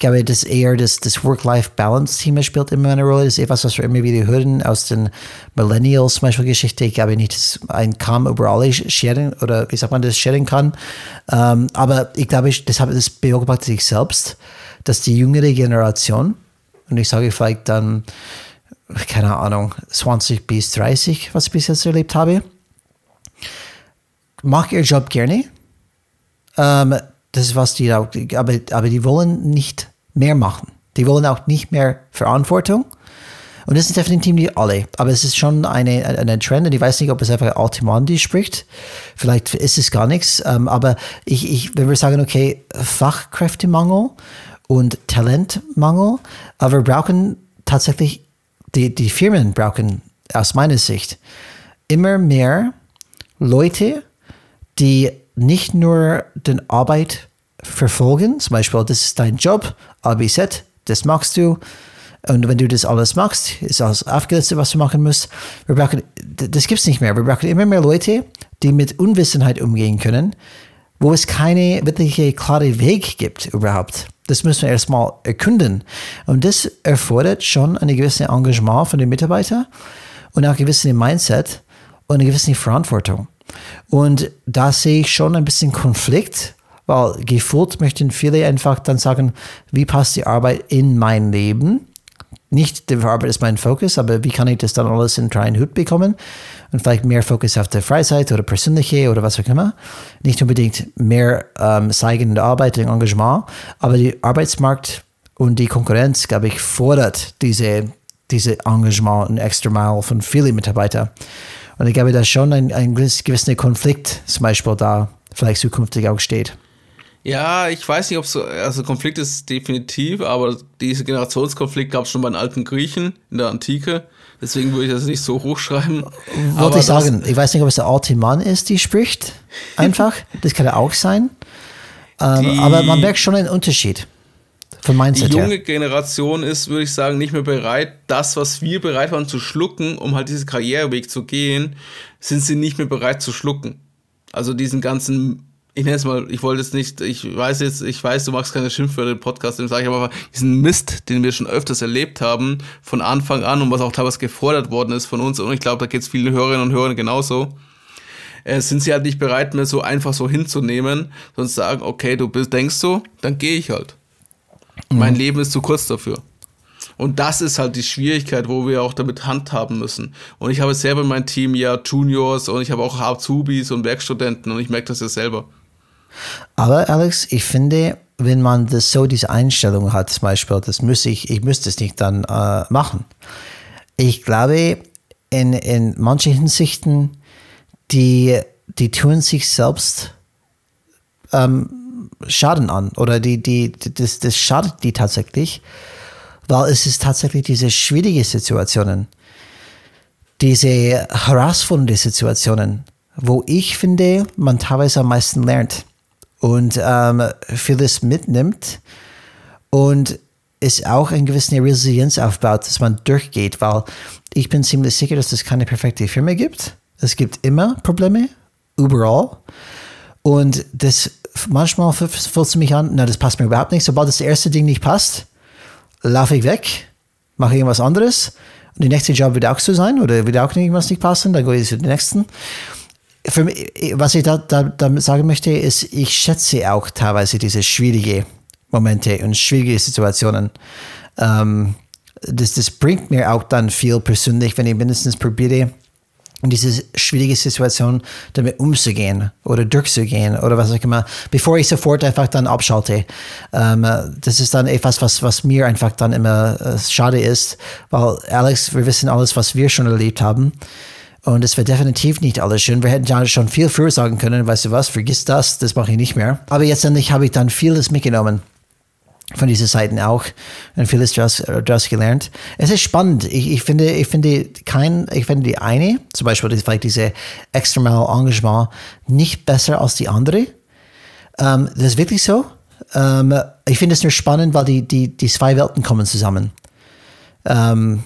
S1: glaube, dass eher das, das Work-Life-Balance-Thema spielt immer eine Rolle. Das ist etwas, was wir immer wieder hören aus den Millennials zum Beispiel Geschichte. Ich glaube nicht, dass ein Kamm über alle scheren oder wie sagt man das, scheren kann. Ähm, aber ich glaube, ich, das, habe, das beobachte ich selbst, dass die jüngere Generation, und ich sage vielleicht dann, keine Ahnung, 20 bis 30, was ich bis jetzt erlebt habe, mag ihr Job gerne. Ähm, das was die aber, aber die wollen nicht mehr machen. Die wollen auch nicht mehr Verantwortung. Und das sind definitiv nicht alle. Aber es ist schon eine, eine Trend und ich weiß nicht, ob es einfach Ultimandi spricht. Vielleicht ist es gar nichts. Ähm, aber ich, ich, wenn wir sagen, okay, Fachkräftemangel und Talentmangel, aber wir brauchen tatsächlich, die, die Firmen brauchen aus meiner Sicht immer mehr Leute, die nicht nur den Arbeit verfolgen, zum Beispiel, das ist dein Job, A, B, Z, das machst du. Und wenn du das alles machst, ist alles aufgelistet, was du machen musst. Wir brauchen, das gibt es nicht mehr. Wir brauchen immer mehr Leute, die mit Unwissenheit umgehen können, wo es keine wirkliche klare Weg gibt überhaupt. Das müssen wir erstmal erkunden. Und das erfordert schon ein gewisses Engagement von den Mitarbeitern und auch ein gewisses Mindset und eine gewisse Verantwortung. Und da sehe ich schon ein bisschen Konflikt, weil gefühlt möchten viele einfach dann sagen, wie passt die Arbeit in mein Leben? Nicht die Arbeit ist mein Fokus, aber wie kann ich das dann alles in einen Hut bekommen? Und vielleicht mehr Fokus auf der Freizeit oder persönliche oder was auch immer. Nicht unbedingt mehr ähm, zeigen in der Arbeit, und Engagement, aber der Arbeitsmarkt und die Konkurrenz, glaube ich, fordert diese, diese Engagement und extra Mal von vielen Mitarbeitern. Und ich glaube, da schon ein, ein gewisser Konflikt zum Beispiel da vielleicht zukünftig auch steht.
S2: Ja, ich weiß nicht, ob so, also Konflikt ist definitiv, aber diese Generationskonflikt gab es schon bei den alten Griechen in der Antike. Deswegen würde ich das nicht so hochschreiben.
S1: Wollte ich sagen, ich weiß nicht, ob es der alte Mann ist, die spricht. Einfach. das kann ja auch sein. Ähm, aber man merkt schon einen Unterschied. Vom Mindset
S2: die junge
S1: her.
S2: Generation ist, würde ich sagen, nicht mehr bereit, das, was wir bereit waren zu schlucken, um halt diesen Karriereweg zu gehen, sind sie nicht mehr bereit zu schlucken. Also diesen ganzen ich nenne es mal, ich wollte es nicht, ich weiß jetzt, ich weiß, du magst keine Schimpfwörter im Podcast, dem sage ich aber diesen Mist, den wir schon öfters erlebt haben, von Anfang an und was auch teilweise gefordert worden ist von uns, und ich glaube, da geht es vielen Hörerinnen und Hörern genauso, äh, sind sie halt nicht bereit mehr so einfach so hinzunehmen, sondern sagen, okay, du bist, denkst so, dann gehe ich halt. Mhm. Mein Leben ist zu kurz dafür. Und das ist halt die Schwierigkeit, wo wir auch damit handhaben müssen. Und ich habe selber in meinem Team ja Juniors und ich habe auch Azubis und Werkstudenten und ich merke das ja selber.
S1: Aber Alex, ich finde, wenn man das so diese Einstellung hat, zum Beispiel, das müsste ich, ich müsste es nicht dann äh, machen. Ich glaube, in, in manchen Hinsichten, die, die tun sich selbst ähm, Schaden an oder die, die, das, das schadet die tatsächlich, weil es ist tatsächlich diese schwierige Situationen, diese herausfordernde Situationen, wo ich finde, man teilweise am meisten lernt und ähm, vieles mitnimmt und es auch eine gewisse Resilienz aufbaut, dass man durchgeht, weil ich bin ziemlich sicher, dass es keine perfekte Firma gibt. Es gibt immer Probleme, überall. Und das manchmal fühlt es mich an, na, das passt mir überhaupt nicht. Sobald das erste Ding nicht passt, laufe ich weg, mache irgendwas anderes. Und der nächste Job wird auch so sein oder wird auch irgendwas nicht passen, dann gehe ich zu den nächsten mich, was ich da, da, damit sagen möchte, ist, ich schätze auch teilweise diese schwierigen Momente und schwierige Situationen. Ähm, das, das bringt mir auch dann viel persönlich, wenn ich mindestens probiere, in diese schwierige Situation damit umzugehen oder durchzugehen oder was auch immer, bevor ich sofort einfach dann abschalte. Ähm, das ist dann etwas, was, was mir einfach dann immer äh, schade ist, weil Alex, wir wissen alles, was wir schon erlebt haben. Und es wäre definitiv nicht alles schön. Wir hätten ja schon viel früher sagen können, weißt du was, vergiss das, das mache ich nicht mehr. Aber jetzt endlich habe ich dann vieles mitgenommen von diesen Seiten auch und vieles daraus, daraus gelernt. Es ist spannend. Ich, ich, finde, ich finde kein, ich finde die eine, zum Beispiel vielleicht diese extremale Engagement, nicht besser als die andere. Ähm, das ist wirklich so. Ähm, ich finde es nur spannend, weil die, die, die zwei Welten kommen zusammen. Ähm,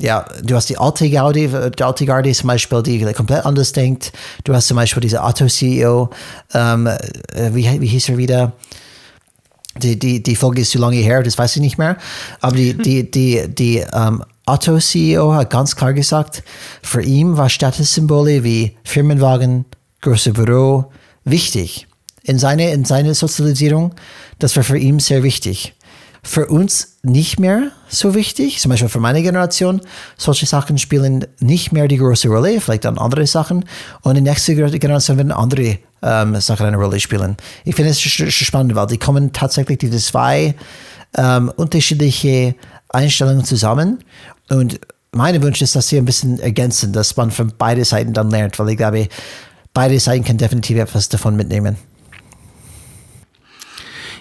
S1: ja, du hast die alte Gaudi, die alte Garde zum Beispiel, die komplett anders denkt. Du hast zum Beispiel diese Otto-CEO, ähm, äh, wie, wie hieß er wieder? Die, die, die Folge ist zu lange her, das weiß ich nicht mehr. Aber die, die, die, die ähm, Otto-CEO hat ganz klar gesagt, für ihn war Statussymbole wie Firmenwagen, große Büro wichtig. In seiner in seine Sozialisierung, das war für ihn sehr wichtig für uns nicht mehr so wichtig. Zum Beispiel für meine Generation. Solche Sachen spielen nicht mehr die große Rolle, vielleicht dann andere Sachen. Und die nächste Generation werden andere ähm, Sachen eine Rolle spielen. Ich finde es spannend, weil die kommen tatsächlich diese zwei ähm, unterschiedliche Einstellungen zusammen. Und mein Wunsch ist, dass sie ein bisschen ergänzen, dass man von beiden Seiten dann lernt, weil ich glaube, beide Seiten können definitiv etwas davon mitnehmen.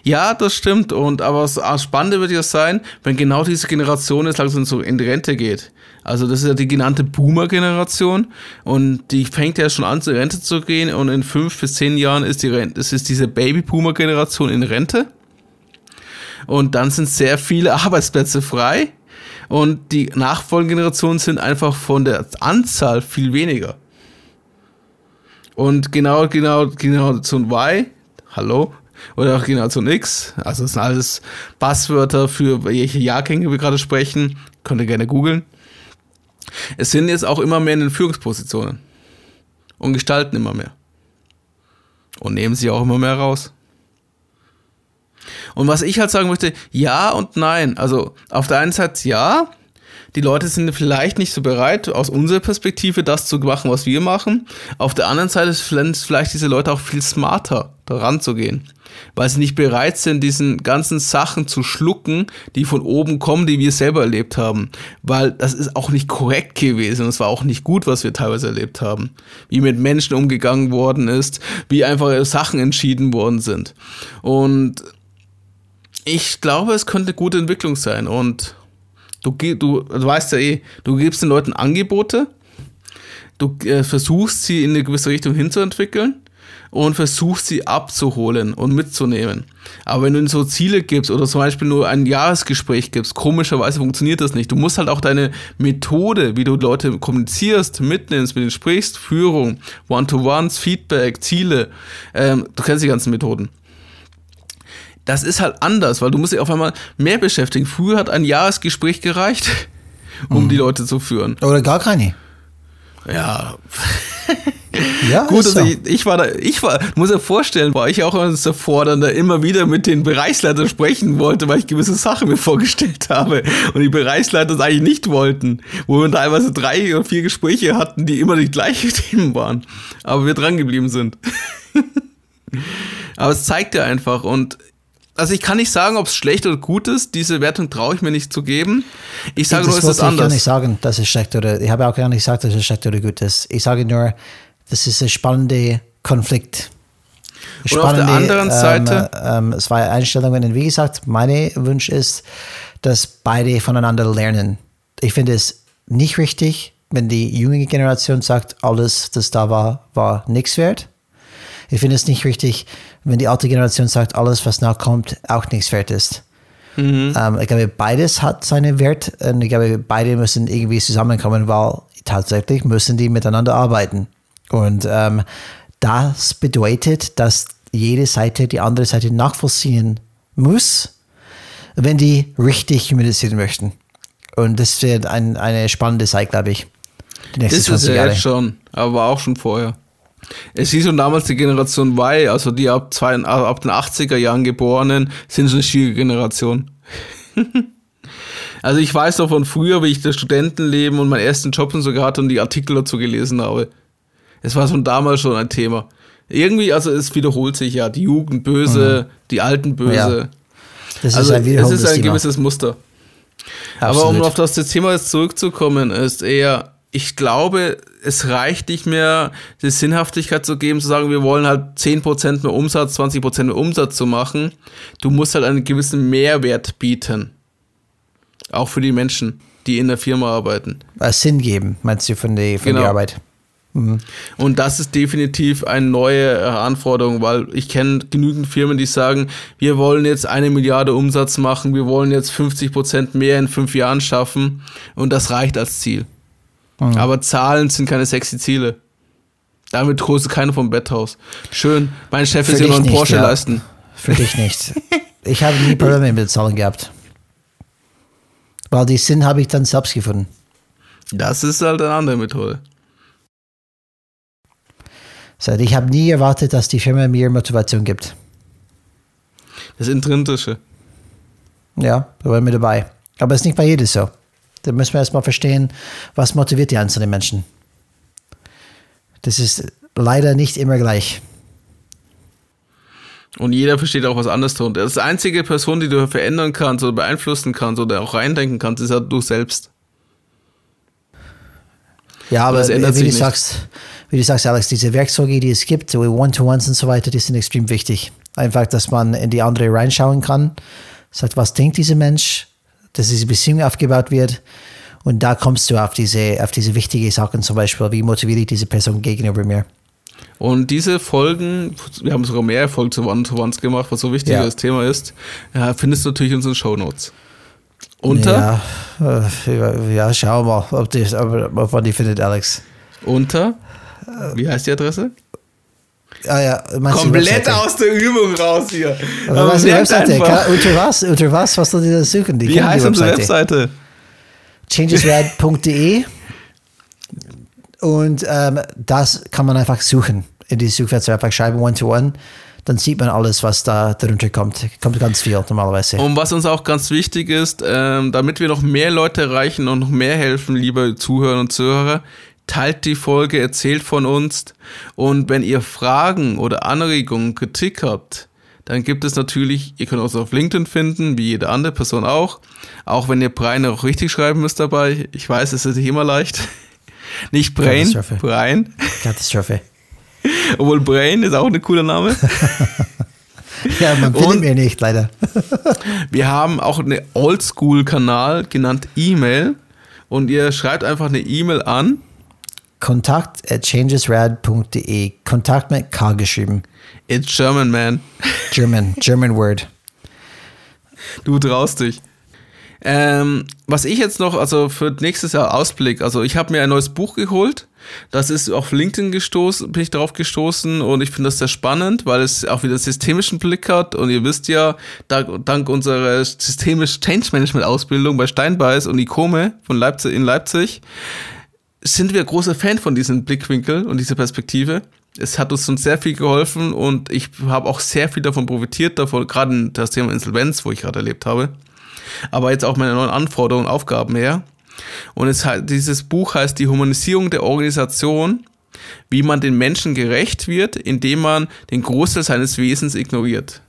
S2: Ja, das stimmt. Und aber das Spannende wird ja sein, wenn genau diese Generation jetzt langsam so in die Rente geht. Also das ist ja die genannte Boomer-Generation und die fängt ja schon an, zur Rente zu gehen und in fünf bis zehn Jahren ist die Rente, das ist diese Baby-Boomer-Generation in Rente. Und dann sind sehr viele Arbeitsplätze frei und die nachfolgenden Generationen sind einfach von der Anzahl viel weniger. Und genau, genau, Generation Y, hallo, oder auch Generation X, also das sind alles Passwörter für welche Jahrgänge wir gerade sprechen, könnt ihr gerne googeln. Es sind jetzt auch immer mehr in den Führungspositionen und gestalten immer mehr. Und nehmen sie auch immer mehr raus. Und was ich halt sagen möchte, ja und nein. Also auf der einen Seite ja, die Leute sind vielleicht nicht so bereit, aus unserer Perspektive das zu machen, was wir machen. Auf der anderen Seite sind vielleicht diese Leute auch viel smarter, daran zu gehen. Weil sie nicht bereit sind, diesen ganzen Sachen zu schlucken, die von oben kommen, die wir selber erlebt haben. Weil das ist auch nicht korrekt gewesen und es war auch nicht gut, was wir teilweise erlebt haben. Wie mit Menschen umgegangen worden ist, wie einfach Sachen entschieden worden sind. Und ich glaube, es könnte gute Entwicklung sein und Du, du, du weißt ja eh, du gibst den Leuten Angebote, du äh, versuchst sie in eine gewisse Richtung hinzuentwickeln und versuchst sie abzuholen und mitzunehmen. Aber wenn du so Ziele gibst oder zum Beispiel nur ein Jahresgespräch gibst, komischerweise funktioniert das nicht. Du musst halt auch deine Methode, wie du Leute kommunizierst, mitnimmst, mit denen sprichst, Führung, One-to-Ones, Feedback, Ziele, ähm, du kennst die ganzen Methoden das ist halt anders, weil du musst dich auf einmal mehr beschäftigen. Früher hat ein Jahresgespräch gereicht, um mhm. die Leute zu führen.
S1: Oder gar keine.
S2: Ja. ja, gut, also so. ich, ich, war da, ich war, muss ja vorstellen, war ich auch als der Fordernder immer wieder mit den Bereichsleitern sprechen wollte, weil ich gewisse Sachen mir vorgestellt habe und die Bereichsleiter das eigentlich nicht wollten, wo wir teilweise drei oder vier Gespräche hatten, die immer die gleichen Themen waren, aber wir dran geblieben sind. aber es zeigt ja einfach und also ich kann nicht sagen, ob es schlecht oder gut ist. Diese Wertung traue ich mir nicht zu geben. Ich sage nur, es ist anders.
S1: Ich kann nicht sagen, dass es schlecht oder ich habe auch gar nicht gesagt, dass es schlecht oder gut ist. Ich sage nur, das ist ein spannender Konflikt.
S2: Spannende, und auf der anderen Seite.
S1: Ähm, ähm, zwei Einstellungen. Und wie gesagt, mein Wunsch ist, dass beide voneinander lernen. Ich finde es nicht richtig, wenn die junge Generation sagt, alles, das da war, war nichts wert. Ich finde es nicht richtig, wenn die alte Generation sagt, alles, was nachkommt, auch nichts wert ist. Mhm. Ähm, ich glaube, beides hat seinen Wert und ich glaube, beide müssen irgendwie zusammenkommen, weil tatsächlich müssen die miteinander arbeiten. Und ähm, das bedeutet, dass jede Seite die andere Seite nachvollziehen muss, wenn die richtig kommunizieren möchten. Und das wird ein, eine spannende Zeit, glaube ich.
S2: das ist ja jetzt schon, aber auch schon vorher. Es hieß schon damals die Generation Y, also die ab, zwei, ab den 80er Jahren geborenen, sind schon eine schwierige Generation. also ich weiß noch von früher, wie ich das Studentenleben und meinen ersten Job und so hatte und die Artikel dazu gelesen habe. Es war schon damals schon ein Thema. Irgendwie, also es wiederholt sich ja, die Jugend böse, mhm. die Alten böse. Ja. Das also ist es ist ein gewisses Muster. Absolut. Aber um auf das Thema jetzt zurückzukommen, ist eher, ich glaube, es reicht nicht mehr, die Sinnhaftigkeit zu geben, zu sagen, wir wollen halt 10% mehr Umsatz, 20% mehr Umsatz zu machen. Du musst halt einen gewissen Mehrwert bieten. Auch für die Menschen, die in der Firma arbeiten.
S1: Als Sinn geben, meinst du, von, die, von genau. der Arbeit?
S2: Mhm. Und das ist definitiv eine neue Anforderung, weil ich kenne genügend Firmen, die sagen, wir wollen jetzt eine Milliarde Umsatz machen, wir wollen jetzt 50 Prozent mehr in fünf Jahren schaffen und das reicht als Ziel. Mhm. Aber Zahlen sind keine sexy Ziele. Damit holst du keiner vom Betthaus. Schön, mein Chef ist noch einen Porsche ja. leisten.
S1: Für dich nicht. Ich habe nie Probleme mit Zahlen gehabt. Weil die Sinn habe ich dann selbst gefunden.
S2: Das ist halt eine andere Methode.
S1: ich habe nie erwartet, dass die Firma mir Motivation gibt.
S2: Das Intrinsische.
S1: Ja, da waren wir dabei. Aber es ist nicht bei jedem so. Da müssen wir erstmal verstehen, was motiviert die einzelnen Menschen. Das ist leider nicht immer gleich.
S2: Und jeder versteht auch was anderes darunter. Das einzige Person, die du verändern kannst oder beeinflussen kannst oder auch reindenken kannst, ist ja du selbst.
S1: Ja, aber wie du, sagst, wie du sagst, Alex, diese Werkzeuge, die es gibt, so One-to-Ones und so weiter, die sind extrem wichtig. Einfach, dass man in die andere reinschauen kann, sagt, was denkt dieser Mensch, dass diese Beziehung aufgebaut wird Und da kommst du auf diese, auf diese wichtigen Sachen, zum Beispiel, wie motiviere ich diese Person gegenüber mir.
S2: Und diese Folgen, wir haben sogar mehr Folgen zu One-to-Ones gemacht, was so wichtig
S1: Ja.
S2: das Thema ist, ja, findest du natürlich in unseren Shownotes. Unter,
S1: Ja, äh, ja schauen wir mal, ob, das, ob, ob man die findet, Alex.
S2: unter, wie heißt die Adresse?
S1: Ah ja,
S2: Komplett aus der Übung raus hier.
S1: Aber was ist die Webseite? Kann, unter was? Unter was? Was soll die da suchen? Die
S2: Wie heißt unsere Webseite?
S1: changesrad.de und ähm, das kann man einfach suchen. In die Suchfenster einfach schreiben One-to-One. Dann sieht man alles, was da darunter kommt. Kommt ganz viel normalerweise.
S2: Und was uns auch ganz wichtig ist, ähm, damit wir noch mehr Leute erreichen und noch mehr helfen, liebe Zuhörer und Zuhörer, teilt die Folge, erzählt von uns. Und wenn ihr Fragen oder Anregungen, Kritik habt, dann gibt es natürlich, ihr könnt uns auf LinkedIn finden, wie jede andere Person auch. Auch wenn ihr Brian auch richtig schreiben müsst dabei. Ich weiß, es ist nicht immer leicht. Nicht Brain,
S1: Katastrophe.
S2: Brian.
S1: Katastrophe.
S2: Obwohl Brain ist auch ein cooler Name.
S1: Ja, man findet mir nicht, leider.
S2: Wir haben auch einen Oldschool-Kanal genannt E-Mail. Und ihr schreibt einfach eine E-Mail an.
S1: Kontakt at changesrad.de. Kontakt mit K geschrieben.
S2: It's German, man.
S1: German, German word.
S2: Du traust dich. Ähm, was ich jetzt noch, also für nächstes Jahr Ausblick, also ich habe mir ein neues Buch geholt. Das ist auf LinkedIn gestoßen, bin ich drauf gestoßen und ich finde das sehr spannend, weil es auch wieder einen systemischen Blick hat und ihr wisst ja, dank, dank unserer systemischen Change Management Ausbildung bei Steinbeiß und Ikome von Leipzig in Leipzig sind wir große Fan von diesem Blickwinkel und dieser Perspektive. Es hat uns schon sehr viel geholfen und ich habe auch sehr viel davon profitiert, davon, gerade das Thema Insolvenz, wo ich gerade erlebt habe. Aber jetzt auch meine neuen Anforderungen und Aufgaben her. Und es, halt- dieses Buch heißt Die Humanisierung der Organisation, wie man den Menschen gerecht wird, indem man den Großteil seines Wesens ignoriert.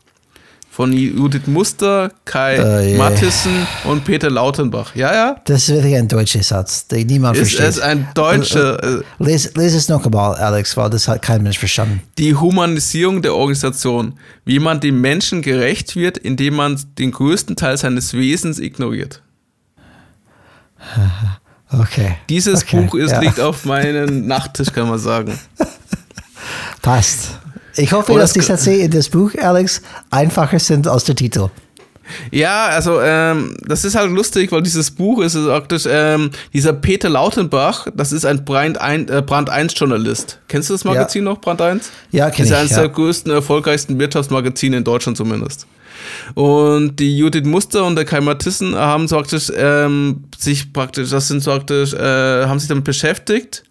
S2: Von Judith Muster, Kai
S1: Oh je.
S2: Mathissen und Peter Lautenbach. Ja, ja.
S1: Das ist wirklich ein deutscher Satz, den niemand
S2: Ist
S1: versteht.
S2: es ein deutscher. Äh,
S1: Les, les es noch einmal, Alex, weil das hat kein Mensch verstanden.
S2: Die Humanisierung der Organisation. Wie man dem Menschen gerecht wird, indem man den größten Teil seines Wesens ignoriert.
S1: Okay.
S2: Dieses
S1: okay.
S2: Buch ist,
S1: ja.
S2: liegt auf meinem Nachttisch, kann man sagen.
S1: Passt. Ich hoffe,
S2: Oh,
S1: dass die
S2: das-
S1: Sätze in das Buch, Alex, einfacher sind als der Titel.
S2: Ja, also ähm, das ist halt lustig, weil dieses Buch ist es praktisch, ähm, dieser Peter Lautenbach, das ist ein Brand 1, äh, Brand 1 Journalist. Kennst du das Magazin noch, Brand 1?
S1: Ja, kenn
S2: Ist
S1: ich,
S2: eines
S1: ja.
S2: der größten, erfolgreichsten Wirtschaftsmagazine in Deutschland zumindest. Und die Judith Muster und der Kai Mathissen haben so praktisch ähm, sich praktisch, das sind so praktisch, äh, haben sich damit beschäftigt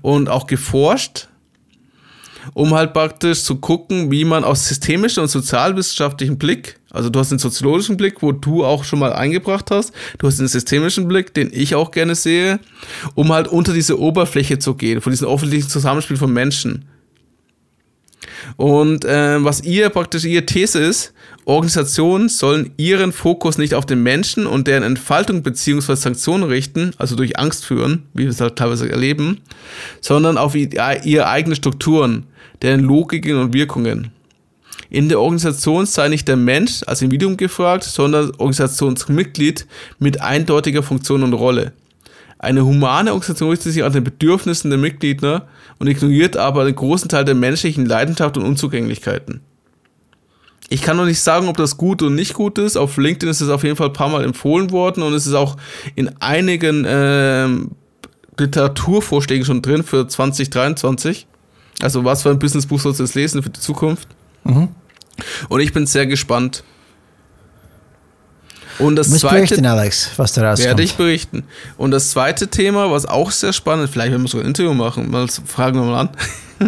S2: und auch geforscht, um halt praktisch zu gucken, wie man aus systemischen und sozialwissenschaftlichen Blick, also du hast den soziologischen Blick, wo du auch schon mal eingebracht hast, du hast den systemischen Blick, den ich auch gerne sehe, um halt unter diese Oberfläche zu gehen, von diesem öffentlichen Zusammenspiel von Menschen. Und äh, was ihr praktisch ihre These ist, Organisationen sollen ihren Fokus nicht auf den Menschen und deren Entfaltung bzw. Sanktionen richten, also durch Angst führen, wie wir es halt teilweise erleben, sondern auf ihre eigenen Strukturen, deren Logiken und Wirkungen. In der Organisation sei nicht der Mensch als Individuum gefragt, sondern Organisationsmitglied mit eindeutiger Funktion und Rolle. Eine humane Organisation richtet sich an den Bedürfnissen der Mitglieder und ignoriert aber den großen Teil der menschlichen Leidenschaft und Unzugänglichkeiten. Ich kann noch nicht sagen, ob das gut oder nicht gut ist. Auf LinkedIn ist es auf jeden Fall ein paar Mal empfohlen worden und es ist auch in einigen ähm, Literaturvorschlägen schon drin für 2023. Also was für ein Businessbuch sollst du jetzt lesen für die Zukunft? Und ich bin sehr gespannt. Und das zweite
S1: berichten, Alex, was da rauskommt.
S2: werde ich berichten. Und das zweite Thema, was auch sehr spannend, vielleicht werden wir so ein Interview machen, mal fragen wir mal an.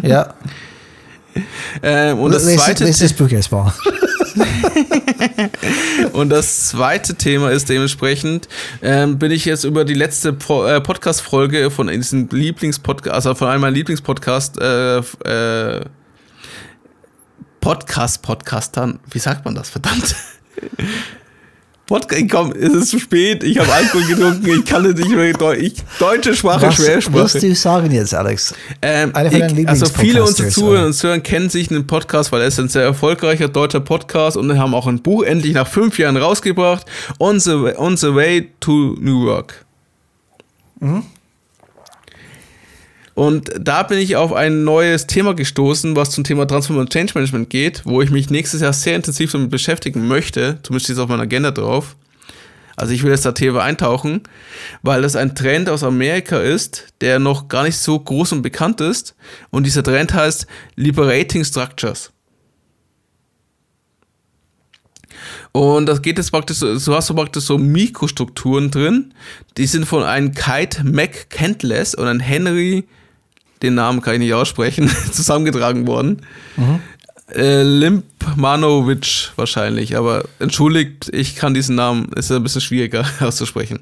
S1: Ja.
S2: Ähm, und, das zweite,
S1: lies das Buch erstmal.
S2: und das zweite Thema ist dementsprechend, ähm, bin ich jetzt über die letzte Po- äh, Podcast-Folge von diesem Lieblingspodcast, also von einem meiner Lieblingspodcast, äh, äh, Podcast-Podcastern, wie sagt man das, verdammt? Podcast, komm, es ist zu spät, ich habe Alkohol getrunken, ich kann nicht mehr, ich, deutsche Sprache,
S1: Was
S2: Schwersprache.
S1: willst du sagen jetzt, Alex?
S2: Ähm, ich, also viele unserer Zuhörer und Zuhörer kennen sich in dem Podcast, weil er ist ein sehr erfolgreicher deutscher Podcast und wir haben auch ein Buch endlich nach fünf Jahren rausgebracht, On the, Way- On the Way to New York. Und da bin ich auf ein neues Thema gestoßen, was zum Thema Transform und Change Management geht, wo ich mich nächstes Jahr sehr intensiv damit beschäftigen möchte. Zumindest steht es auf meiner Agenda drauf. Also ich will jetzt da Thema eintauchen, weil das ein Trend aus Amerika ist, der noch gar nicht so groß und bekannt ist. Und dieser Trend heißt Liberating Structures. Und das geht jetzt praktisch, so so hast du praktisch so Mikrostrukturen drin, die sind von einem Kite McCandless und einem Henry, den Namen kann ich nicht aussprechen, zusammengetragen worden. Äh, Limpmanovic wahrscheinlich, aber entschuldigt, ich kann diesen Namen, ist ein bisschen schwieriger auszusprechen.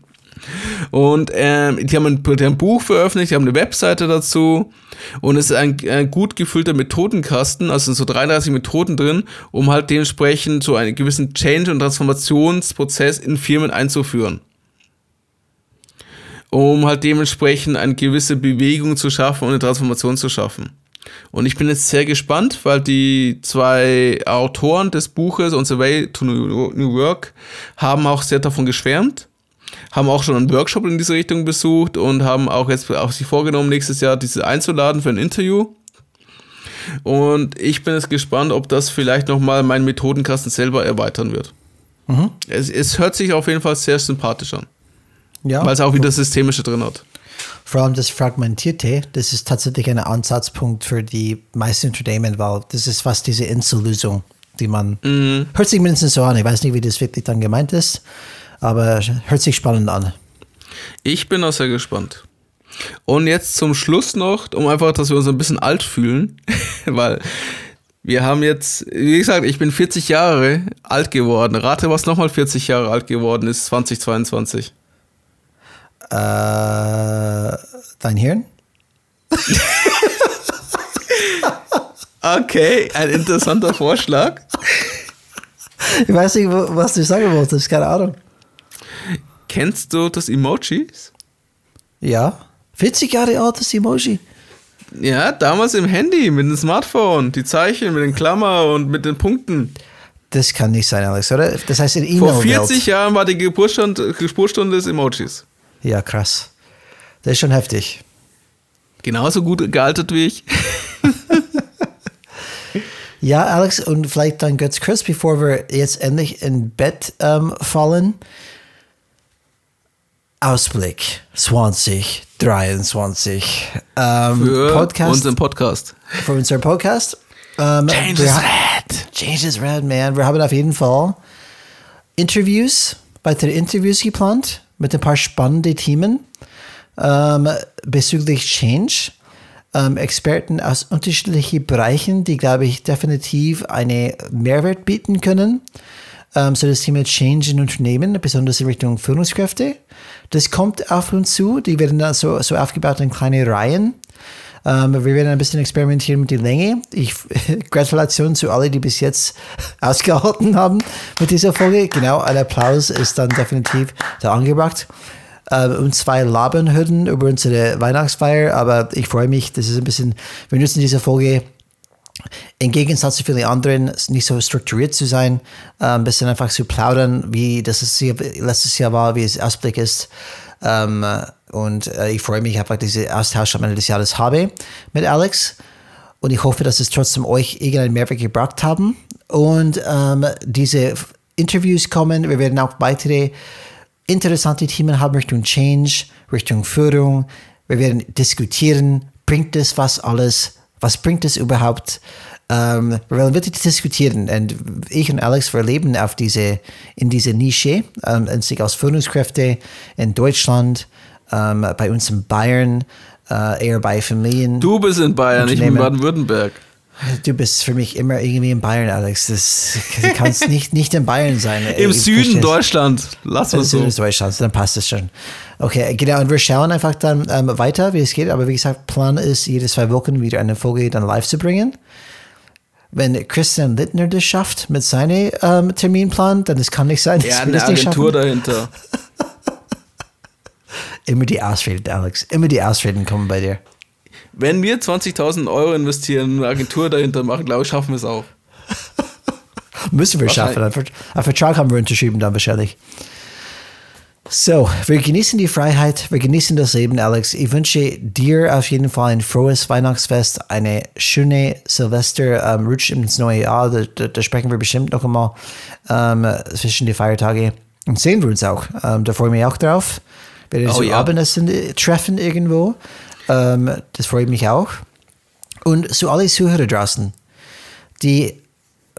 S2: Und ähm, die, haben ein, die haben ein Buch veröffentlicht, die haben eine Webseite dazu und es ist ein, ein gut gefüllter Methodenkasten, also sind so 33 Methoden drin, um halt dementsprechend so einen gewissen Change- und Transformationsprozess in Firmen einzuführen. Um halt dementsprechend eine gewisse Bewegung zu schaffen und eine Transformation zu schaffen. Und ich bin jetzt sehr gespannt, weil die zwei Autoren des Buches On the Way to New Work haben auch sehr davon geschwärmt haben auch schon einen Workshop in diese Richtung besucht und haben auch jetzt auch sich vorgenommen, nächstes Jahr diese einzuladen für ein Interview. Und ich bin jetzt gespannt, ob das vielleicht nochmal meinen Methodenkasten selber erweitern wird. Es, es hört sich auf jeden Fall sehr sympathisch an,
S1: Ja.
S2: weil es auch wieder Systemische drin hat.
S1: Vor allem das Fragmentierte, das ist tatsächlich ein Ansatzpunkt für die meisten Unternehmen, weil das ist fast diese Insellösung, die man, hört sich mindestens so an, ich weiß nicht, wie das wirklich dann gemeint ist, aber hört sich spannend an.
S2: Ich bin auch sehr gespannt. Und jetzt zum Schluss noch, um einfach, dass wir uns ein bisschen alt fühlen, weil wir haben jetzt, wie gesagt, ich bin 40 Jahre alt geworden. Rate, was nochmal 40 Jahre alt geworden ist, 2022.
S1: Äh, dein Hirn?
S2: Okay, ein interessanter Vorschlag.
S1: Ich weiß nicht, was du sagen wolltest, keine Ahnung.
S2: Kennst du das Emojis?
S1: Ja, 40 Jahre altes Emoji.
S2: Ja, damals im Handy, mit dem Smartphone, die Zeichen mit den Klammer und mit den Punkten.
S1: Das kann nicht sein, Alex, oder? Das heißt in
S2: Vor
S1: E-Mail.
S2: 40 Jahren war die Geburtsstunde, Geburtsstunde des Emojis.
S1: Ja, krass. Das ist schon heftig.
S2: Genauso gut gealtert wie ich.
S1: Ja, Alex, und vielleicht dann ganz kurz, bevor wir jetzt endlich in Bett ähm, fallen. Ausblick 2023. Ähm,
S2: Für
S1: Podcast
S2: unseren Podcast.
S1: für unseren Podcast. Ähm,
S2: Change is red.
S1: Change is red, man. Wir haben auf jeden Fall Interviews, weitere Interviews geplant mit ein paar spannenden Themen ähm, bezüglich Change. Ähm, Experten aus unterschiedlichen Bereichen, die, glaube ich, definitiv einen Mehrwert bieten können. Ähm, so das Thema Change in Unternehmen, besonders in Richtung Führungskräfte. Das kommt auf uns zu. Die werden dann so, so aufgebaut in kleine Reihen. Ähm, wir werden ein bisschen experimentieren mit der Länge. Ich, Gratulation zu allen, die bis jetzt ausgehalten haben mit dieser Folge. Genau, ein Applaus ist dann definitiv da angebracht. Ähm, und zwei labern hören über unsere Weihnachtsfeier, aber ich freue mich, das ist ein bisschen, wir nutzen diese Folge im Gegensatz zu vielen anderen nicht so strukturiert zu sein, äh, ein bisschen einfach zu plaudern, wie das letztes Jahr war, wie es Ausblick ist. Ähm, und äh, ich freue mich einfach, diesen Austausch am Ende des Jahres habe mit Alex. Und ich hoffe, dass es trotzdem euch irgendeinen Mehrwert gebracht haben. Und ähm, diese Interviews kommen. Wir werden auch weitere interessante Themen haben Richtung Change, Richtung Führung. Wir werden diskutieren, bringt es was alles, was bringt es überhaupt? Ähm, wir wollen wirklich diskutieren und ich und Alex, wir leben auf diese, in dieser Nische, ähm, als Führungskräfte in Deutschland, ähm, bei uns in Bayern, äh, eher bei Familien.
S2: Du bist in Bayern, ich bin in. Baden-Württemberg.
S1: Du bist für mich immer irgendwie in Bayern, Alex. Das, du kannst nicht, nicht in Bayern sein.
S2: Im
S1: Ich
S2: Süden. Deutschland. Lass
S1: Im
S2: uns
S1: Süden
S2: so.
S1: des Deutschlands, dann passt es schon. Okay, genau. Und wir schauen einfach dann ähm, weiter, wie es geht. Aber wie gesagt, Plan ist, jede zwei Wochen wieder eine Folge dann live zu bringen. Wenn Christian Littner das schafft mit seinem ähm, Terminplan, dann das kann nicht sein,
S2: Ja, eine Agentur dahinter.
S1: Immer die Ausreden, Alex. Immer die Ausreden kommen bei dir.
S2: Wenn wir 20.000 Euro investieren und eine Agentur dahinter machen, glaube ich, schaffen wir es auch.
S1: Müssen wir schaffen. Ein Ver- ein Vertrag haben wir unterschrieben dann wahrscheinlich. So, wir genießen die Freiheit, wir genießen das Leben, Alex. Ich wünsche dir auf jeden Fall ein frohes Weihnachtsfest, eine schöne Silvester, ähm, Rutsch ins neue Jahr. Da, da, da sprechen wir bestimmt noch einmal ähm, zwischen die Feiertage und sehen wir uns auch. Ähm, da freue ich mich auch drauf. Wir werden
S2: Oh ja.
S1: Äh, treffen irgendwo. Ähm, das freut mich auch. Und zu alle Zuhörer draußen, die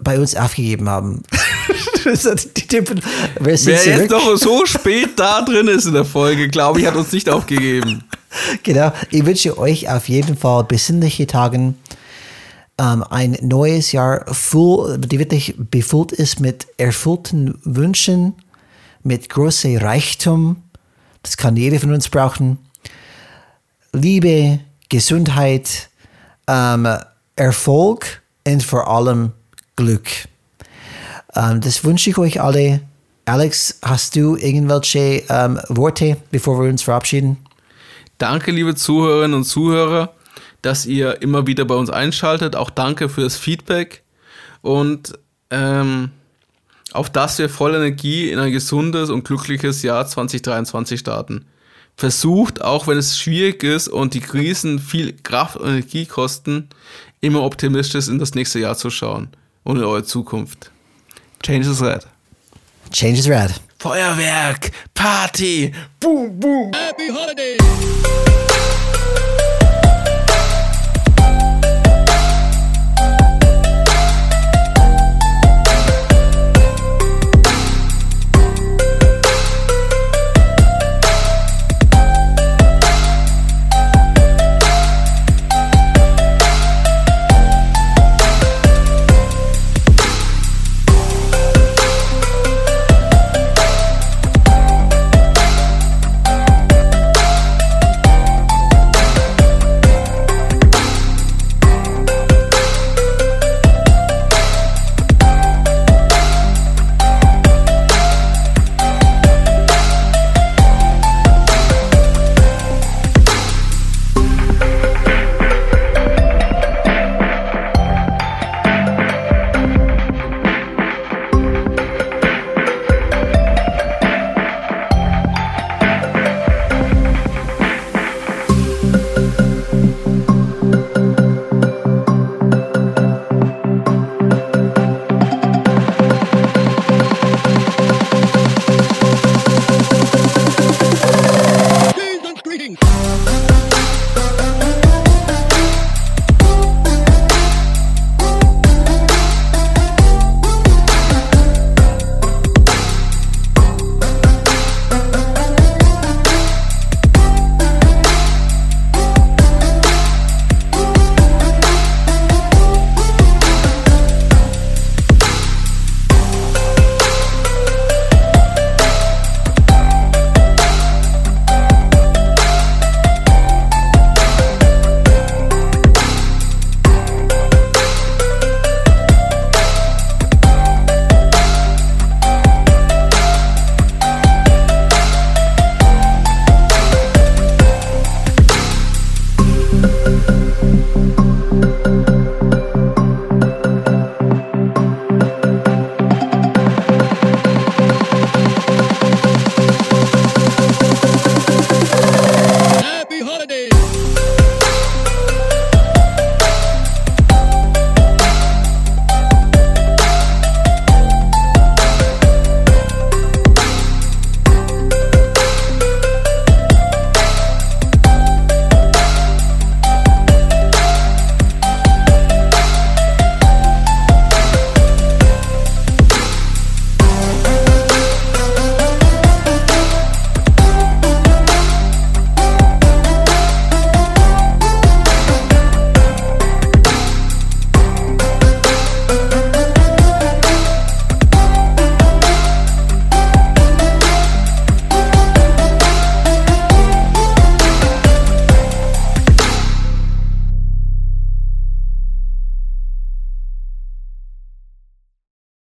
S1: bei uns aufgegeben haben. Also
S2: Wer jetzt noch so spät da drin ist in der Folge, glaube ich, hat uns nicht aufgegeben.
S1: Genau. Ich wünsche euch auf jeden Fall besinnliche Tagen. Ähm, ein neues Jahr, voll, die wirklich befüllt ist mit erfüllten Wünschen, mit großem Reichtum. Das kann jeder von uns brauchen. Liebe, Gesundheit, ähm, Erfolg und vor allem Glück. Ähm, das wünsche ich euch alle. Alex, hast du irgendwelche ähm, Worte, bevor wir uns verabschieden?
S2: Danke, liebe Zuhörerinnen und Zuhörer, dass ihr immer wieder bei uns einschaltet. Auch danke für das Feedback und ähm, auf dass wir voller Energie in ein gesundes und glückliches Jahr 2023 starten. Versucht, auch wenn es schwierig ist und die Krisen viel Kraft und Energie kosten, immer optimistisch in das nächste Jahr zu schauen und in eure Zukunft. Change is red.
S1: Change is rad.
S2: Feuerwerk, Party, boom, boom.
S3: Happy holidays!